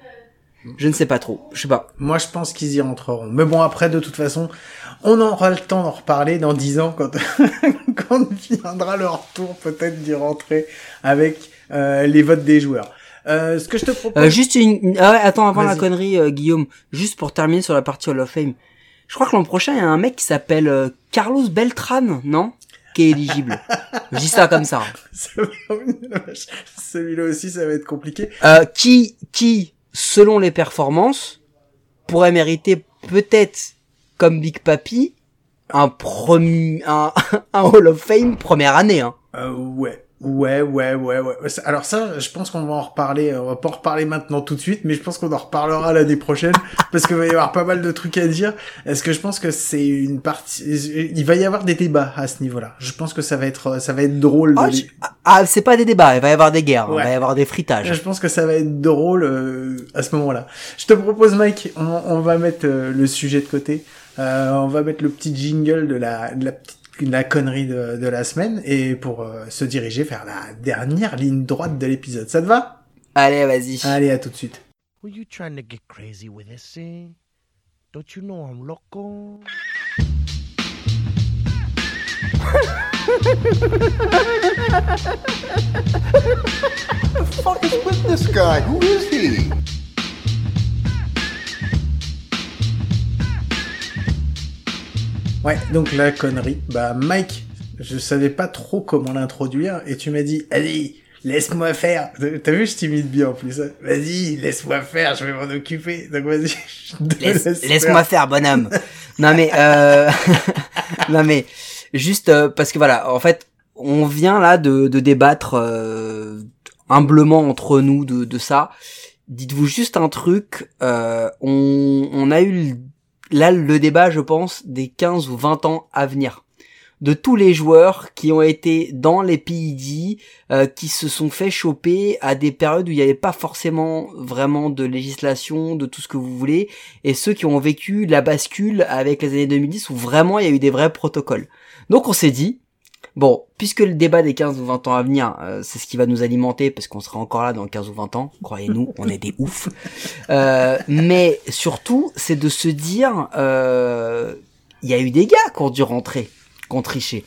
Je ne sais pas trop. Je sais pas. Moi, je pense qu'ils y rentreront. Mais bon, après, de toute façon, on aura le temps d'en reparler dans 10 ans quand, quand viendra leur tour peut-être d'y rentrer avec euh, les votes des joueurs. Euh, ce que je te propose... Euh, juste une, une- ah ouais, attends avant la connerie euh, Guillaume, juste pour terminer sur la partie Hall of Fame. Je crois que l'an prochain il y a un mec qui s'appelle euh, Carlos Beltran, non? Qui est éligible. Je dis ça comme ça. Celui-là aussi, ça va être compliqué. Euh, qui, qui, selon les performances, pourrait mériter peut-être, comme Big Papi, un premier, un, un Hall of Fame première année, hein? Euh, ouais. Ouais, ouais, ouais, ouais. Alors ça, je pense qu'on va en reparler. On va pas en reparler maintenant tout de suite, mais je pense qu'on en reparlera l'année prochaine parce qu'il va y avoir pas mal de trucs à dire. Est-ce que je pense que c'est une partie Il va y avoir des débats à ce niveau-là. Je pense que ça va être, ça va être drôle. de Ah, je- ah, c'est pas des débats, il va y avoir des guerres, il va y avoir des fritages. Je pense que ça va être drôle euh, à ce moment-là. Je te propose, Mike, on, on va mettre euh, le sujet de côté. Euh, on va mettre le petit jingle de la, de la petite la connerie de, de la semaine et pour euh, se diriger vers la dernière ligne droite de l'épisode. Ça te va? Allez, vas-y. Allez, à tout de suite. Were you trying to get crazy with this thing? Don't you know I'm loco? fuck is with this guy? Who is he? Ouais, donc la connerie. Bah, Mike, je savais pas trop comment l'introduire et tu m'as dit, allez, laisse-moi faire. T'as vu, je t'imite bien en plus. hein. Vas-y, laisse-moi faire, je vais m'en occuper. Donc vas-y, Laisse- laisse Laisse-moi faire, bonhomme. non mais, euh... non mais, juste euh, parce que voilà, en fait, on vient là de, de débattre euh, humblement entre nous de, de ça. Dites-vous juste un truc. euh, on, on a eu le- là le débat, je pense, des 15 ou 20 ans à venir. De tous les joueurs qui ont été dans les PID, euh, qui se sont fait choper à des périodes où il n'y avait pas forcément vraiment de législation, de tout ce que vous voulez, et ceux qui ont vécu la bascule avec les années 2010 où vraiment il y a eu des vrais protocoles. Donc on s'est dit, bon, puisque le débat des 15 ou 20 ans à venir, euh, c'est ce qui va nous alimenter, parce qu'on sera encore là dans 15 ou 20 ans, croyez-nous, on est des oufs. Euh, mais surtout, c'est de se dire, euh, il y a eu des gars qui ont dû rentrer, qui ont triché.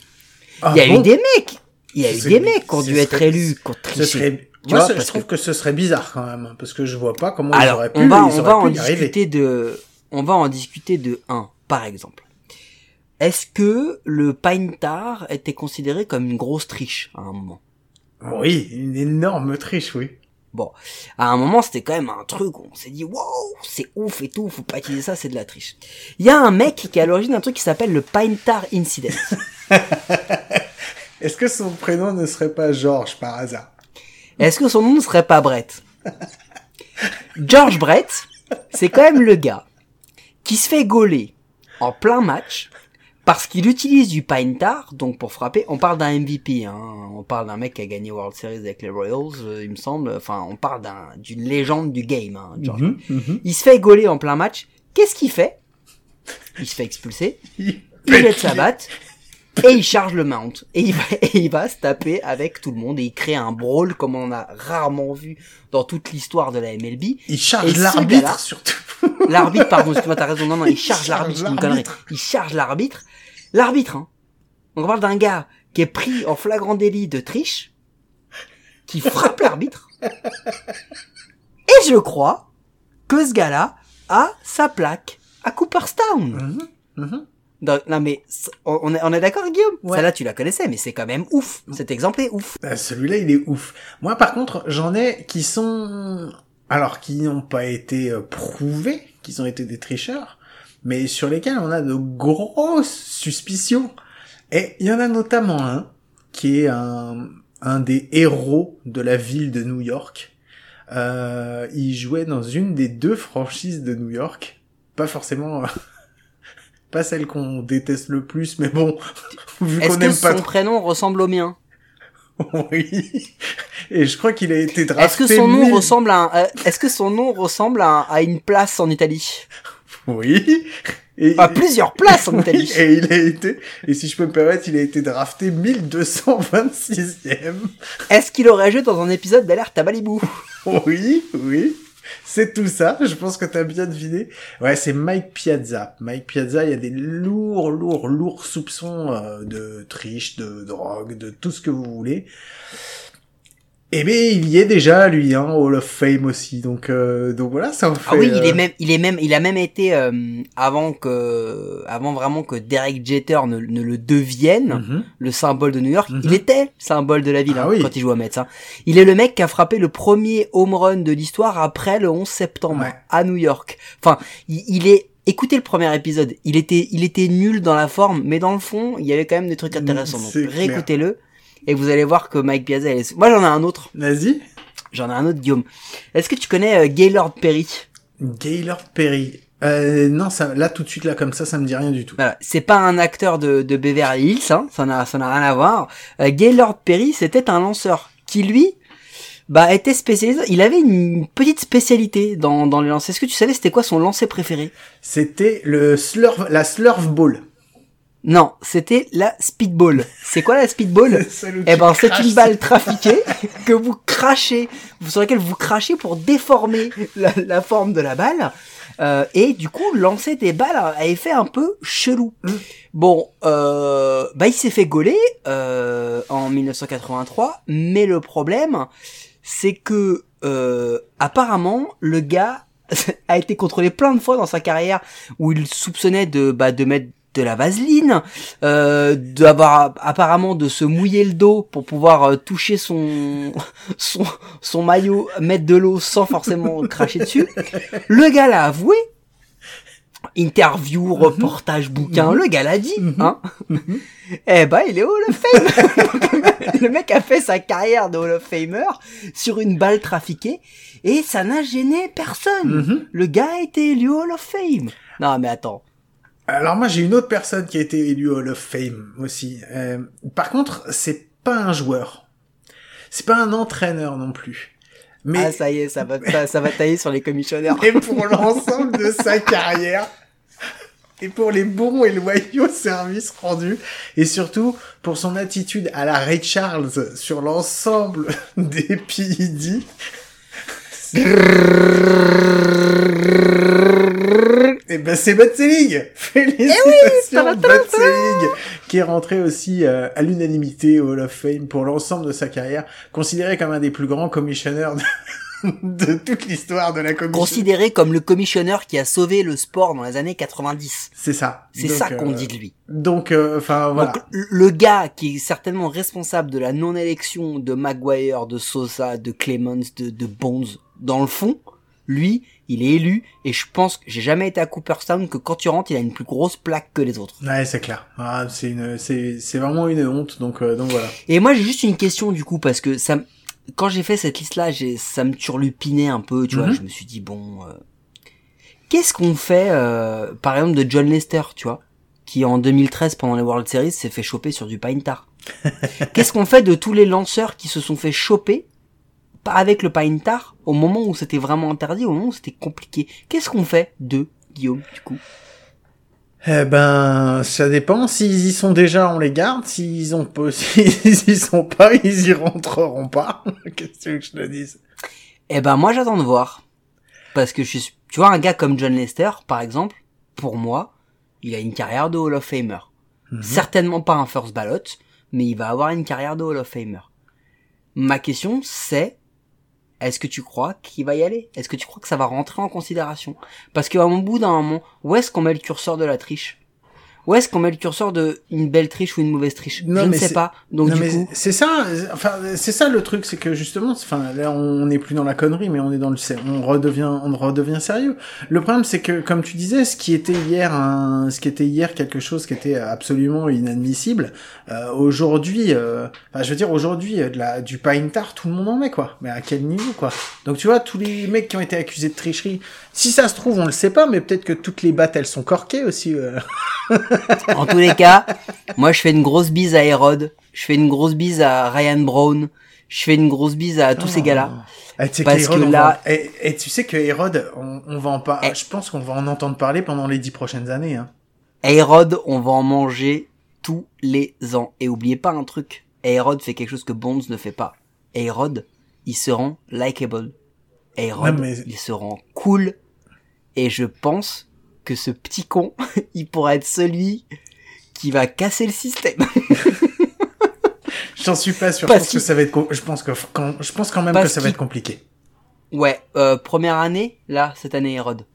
Ah Il y a bon? eu des mecs, il y a eu des mecs qui ont dû être élus, qui ont triché. serait... Tu Moi, vois, parce je trouve que- que... ce serait bizarre quand même, parce que je vois pas comment ils Alors, auraient pu, on va, ils on va en pu arriver. discuter de, on va en discuter de un, par exemple. Est-ce que le pine tar était considéré comme une grosse triche à un moment? Oui, une énorme triche, oui. Bon, à un moment, c'était quand même un truc où on s'est dit, wow, c'est ouf et tout, faut pas utiliser ça, c'est de la triche. Il y a un mec qui est à l'origine d'un truc qui s'appelle le Pine Tar Incident. Est-ce que son prénom ne serait pas Georges par hasard? Est-ce que son nom ne serait pas Brett? George Brett, c'est quand même le gars qui se fait gauler en plein match parce qu'il utilise du pine tar, donc pour frapper, on parle d'un MVP, hein, on parle d'un mec qui a gagné World Series avec les Royals, euh, il me semble, enfin on parle d'un- d'une légende du game, hein, George. Mhm, mhm. Il se fait gauler en plein match, qu'est-ce qu'il fait? Il se fait expulser, Il il jette sa batte et il charge le mount et il va et il va se taper avec tout le monde et il crée un brawl comme on a rarement vu dans toute l'histoire de la MLB. Il charge l'arbitre surtout. L'arbitre, pardon, excuse-moi, t'as raison, non, non, il charge l'arbitre. Il charge l'arbitre. L'arbitre, hein. On parle d'un gars qui est pris en flagrant délit de triche, qui frappe l'arbitre. Et je crois que ce gars-là a sa plaque à Cooperstown. Mhm, mhm. Non mais on on est, on est d'accord Guillaume? Ouais. Celle-là tu la connaissais mais c'est quand même ouf. Cet exemple est ouf. Bah, Celui-là, il est ouf. Moi, par contre, j'en ai qui sont... Alors, qui n'ont pas été euh, prouvés, qu'ils ont été des tricheurs, mais sur lesquels on a de grosses suspicions. Et il y en a notamment un qui est un, un des héros de la ville de New York. Euh, il jouait dans une des deux franchises de New York. Pas forcément... pas celle qu'on déteste le plus, mais bon, vu Est-ce qu'on que aime son prénom ressemble au mien? Oui. Et je crois qu'il a été drafté. Est-ce que son nom mille- ressemble à un, euh, est-ce que son nom ressemble à, un- à une place en Italie? Oui. Et, À plusieurs places en Oui, Italie. et il a été, et si je peux me permettre, il a été drafté 1226e. Est-ce qu'il aurait joué dans un épisode d'Alerte à Malibu? Oui, oui. C'est tout ça, je pense que t'as bien deviné. Ouais, c'est Mike Piazza. Mike Piazza, il y a des lourds, lourds, lourds soupçons euh, de triche, de drogue, de tout ce que vous voulez. Eh bien, il y est déjà, lui, hein, Hall of Fame aussi. Donc, euh, donc voilà, ça en fait... Ah oui, il euh, est même, il est même, il a même été euh, avant que, avant vraiment que Derek Jeter ne, ne le devienne, mhm. le symbole de New York. Mhm. Il était le symbole de la ville Ah hein, oui. quand il jouait à Mets. hein. Il est le mec qui a frappé le premier home run de l'histoire après le 11 septembre Ouais. à New York. Enfin, il, il est. Écoutez le premier épisode. Il était, il était nul dans la forme, mais dans le fond, il y avait quand même des trucs intéressants. Donc réécoutez-le et vous allez voir que Mike Piazza. est- Moi, j'en ai un autre. Vas-y. J'en ai un autre, Guillaume. Est-ce que tu connais euh, Gaylord Perry? Gaylord Perry. Euh, non, ça, là, tout de suite, là, comme ça, ça me dit rien du tout. Voilà, c'est pas un acteur de, de Beverly Hills, hein, ça n'a ça n'a rien à voir. Euh, Gaylord Perry, c'était un lanceur qui lui, bah était spécialisé. Il avait une petite spécialité dans dans les lancers. Est-ce que tu savais c'était quoi son lancer préféré? C'était le slurf, la slurf ball. Non, c'était la speedball. C'est quoi la speedball Eh ben, c'est une balle trafiquée que vous crachez, sur laquelle vous crachez pour déformer la, la forme de la balle. Euh, et du coup, lancer des balles a effet un peu chelou. Mm. Bon, euh, bah il s'est fait gauler euh, en 1983, mais le problème, c'est que euh, apparemment le gars a été contrôlé plein de fois dans sa carrière où il soupçonnait de bah, de mettre de la vaseline, euh, d'avoir apparemment de se mouiller le dos pour pouvoir euh, toucher son son son maillot, mettre de l'eau sans forcément cracher dessus. Le gars l'a avoué. Interview, reportage, bouquin, le gars l'a dit, hein. Eh ben, il est Hall of Fame. le mec a fait sa carrière de Hall of Famer sur une balle trafiquée et ça n'a gêné personne. Mhm. Le gars a été élu Hall of Fame. Non, mais attends. Alors moi, j'ai une autre personne qui a été élue Hall of Fame aussi. Euh, par contre, c'est pas un joueur. C'est pas un entraîneur non plus. Mais Ah, ça y est, ça va, ça, ça va tailler sur les commissionnaires. et pour l'ensemble de sa carrière et pour les bons et loyaux services rendus et surtout pour son attitude à la Ray Charles sur l'ensemble des PID. Et ben c'est Bud Selig Félicitations Bud Selig qui est rentré aussi euh, à l'unanimité au Hall of Fame pour l'ensemble de sa carrière, considéré comme un des plus grands commissionneurs de, de toute l'histoire de la commission. Considéré comme le commissionneur qui a sauvé le sport dans les années 90. C'est ça. C'est ça qu'on euh, dit de lui. Donc, euh, enfin voilà. Donc, le- gars qui est certainement responsable de la non-élection de Maguire, de Sosa, de Clemens, de, de Bonds, dans le fond, lui, il est élu, et je pense que j'ai jamais été à Cooperstown, que quand tu rentres, il a une plus grosse plaque que les autres. Ouais, c'est clair. Ah, c'est une, c'est, c'est vraiment une honte. Donc, euh, donc voilà. Et moi, j'ai juste une question, du coup, parce que ça, quand j'ai fait cette liste-là, j'ai, ça me turlupinait un peu, tu vois, Mhm. je me suis dit, bon, euh, qu'est-ce qu'on fait, euh, par exemple, de John Lester, tu vois, qui en 2013, pendant les World Series, s'est fait choper sur du pine tar? qu'est-ce qu'on fait de tous les lanceurs qui se sont fait choper avec le pine tar au moment où c'était vraiment interdit, au moment où c'était compliqué Qu'est-ce qu'on fait de Guillaume, du coup? Eh ben, ça dépend. S'ils y sont déjà, on les garde. S'ils ont pas, s'ils y sont pas, ils y rentreront pas. Qu'est-ce que je te dise? Eh ben moi j'attends de voir. Parce que je suis... Tu vois un gars comme John Lester, par exemple, pour moi, il a une carrière de Hall of Famer. Mhm. Certainement pas un first ballot, mais il va avoir une carrière de Hall of Famer. Ma question c'est, est-ce que tu crois qu'il va y aller? Est-ce que tu crois que ça va rentrer en considération? Parce qu'à mon bout d'un moment, où est-ce qu'on met le curseur de la triche? Où est-ce qu'on met le curseur de une belle triche ou une mauvaise triche? Non, Je ne sais pas. Donc Non, du mais coup, c'est ça, enfin c'est ça le truc, c'est que justement, enfin là on n'est plus dans la connerie, mais on est dans le, on redevient, on redevient sérieux. Le problème c'est que comme tu disais, ce qui était hier, un, ce qui était hier quelque chose qui était absolument inadmissible, euh, aujourd'hui, euh, enfin je veux dire aujourd'hui euh, de la du pine tart, tout le monde en met quoi. Mais à quel niveau quoi? Donc tu vois tous les mecs qui ont été accusés de tricherie, si ça se trouve on le sait pas, mais peut-être que toutes les battes elles sont corquées aussi. euh. en tous les cas, moi je fais une grosse bise à Hérode, je fais une grosse bise à Ryan Brown, je fais une grosse bise à tous ces gars-là. Eh, tu sais Parce que là- va- Et, et tu sais que Hérode, on, on va en. Eh. Je pense qu'on va en entendre parler pendant les dix prochaines années. Hein. Hérode, on va en manger tous les ans. Et oubliez pas un truc, Hérode fait quelque chose que Bonds ne fait pas. Hérode, il se rend likable. Hérode, mais- il se rend cool. Et je pense que ce petit con, il pourra être celui qui va casser le système. J'en suis pas sûr. Parce je pense que ça va être. Je pense que quand... je pense quand même Parce que ça va être compliqué. ouais, euh, première année, là, cette année Hérode.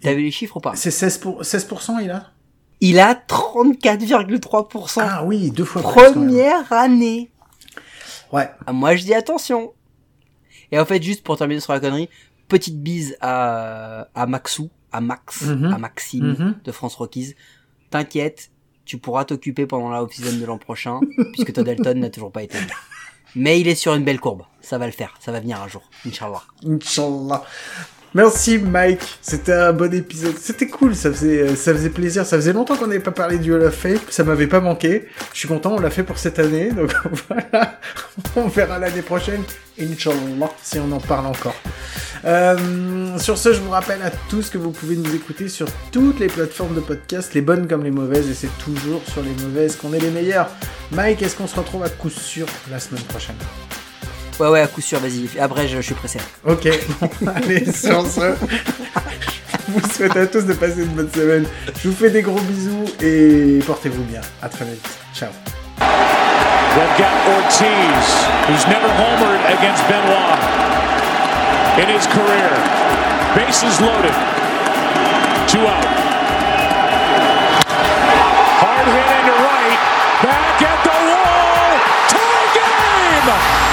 T'as vu les chiffres ou pas? C'est 16 pour 16 il a? Il a 34,3%. Ah oui, deux fois. plus. Première année. Ouais. Ah, Moi, je dis attention. Et en fait, juste pour terminer sur la connerie, petite bise à, à Maxou, à Max, Mhm. à Maxime Mhm. de France Rockies. T'inquiète, tu pourras t'occuper pendant la off-season de l'an prochain, puisque Todd Elton n'a toujours pas été là. Mais il est sur une belle courbe. Ça va le faire. Ça va venir un jour. Inch'Allah. Inch'Allah. Merci Mike, c'était un bon épisode. C'était cool, ça faisait, ça faisait plaisir. Ça faisait longtemps qu'on n'avait pas parlé du Hall of Fame, ça m'avait pas manqué. Je suis content, on l'a fait pour cette année, donc voilà. On verra l'année prochaine, Inch'Allah, si on en parle encore. Euh, sur ce, je vous rappelle à tous que vous pouvez nous écouter sur toutes les plateformes de podcast, les bonnes comme les mauvaises, et c'est toujours sur les mauvaises qu'on est les meilleurs. Mike, est-ce qu'on se retrouve à coup sûr la semaine prochaine? Ouais, ouais, à coup sûr, vas-y. Après, je, je suis pressé. Ok, allez, sur ce, je vous souhaite à tous de passer une bonne semaine. Je vous fais des gros bisous et portez-vous bien. À très vite. Ciao. We've got Ortiz, who's never homered against Benoit in his career. Bases loaded. Two out. Hard hit into right. Back at the wall. Tie game!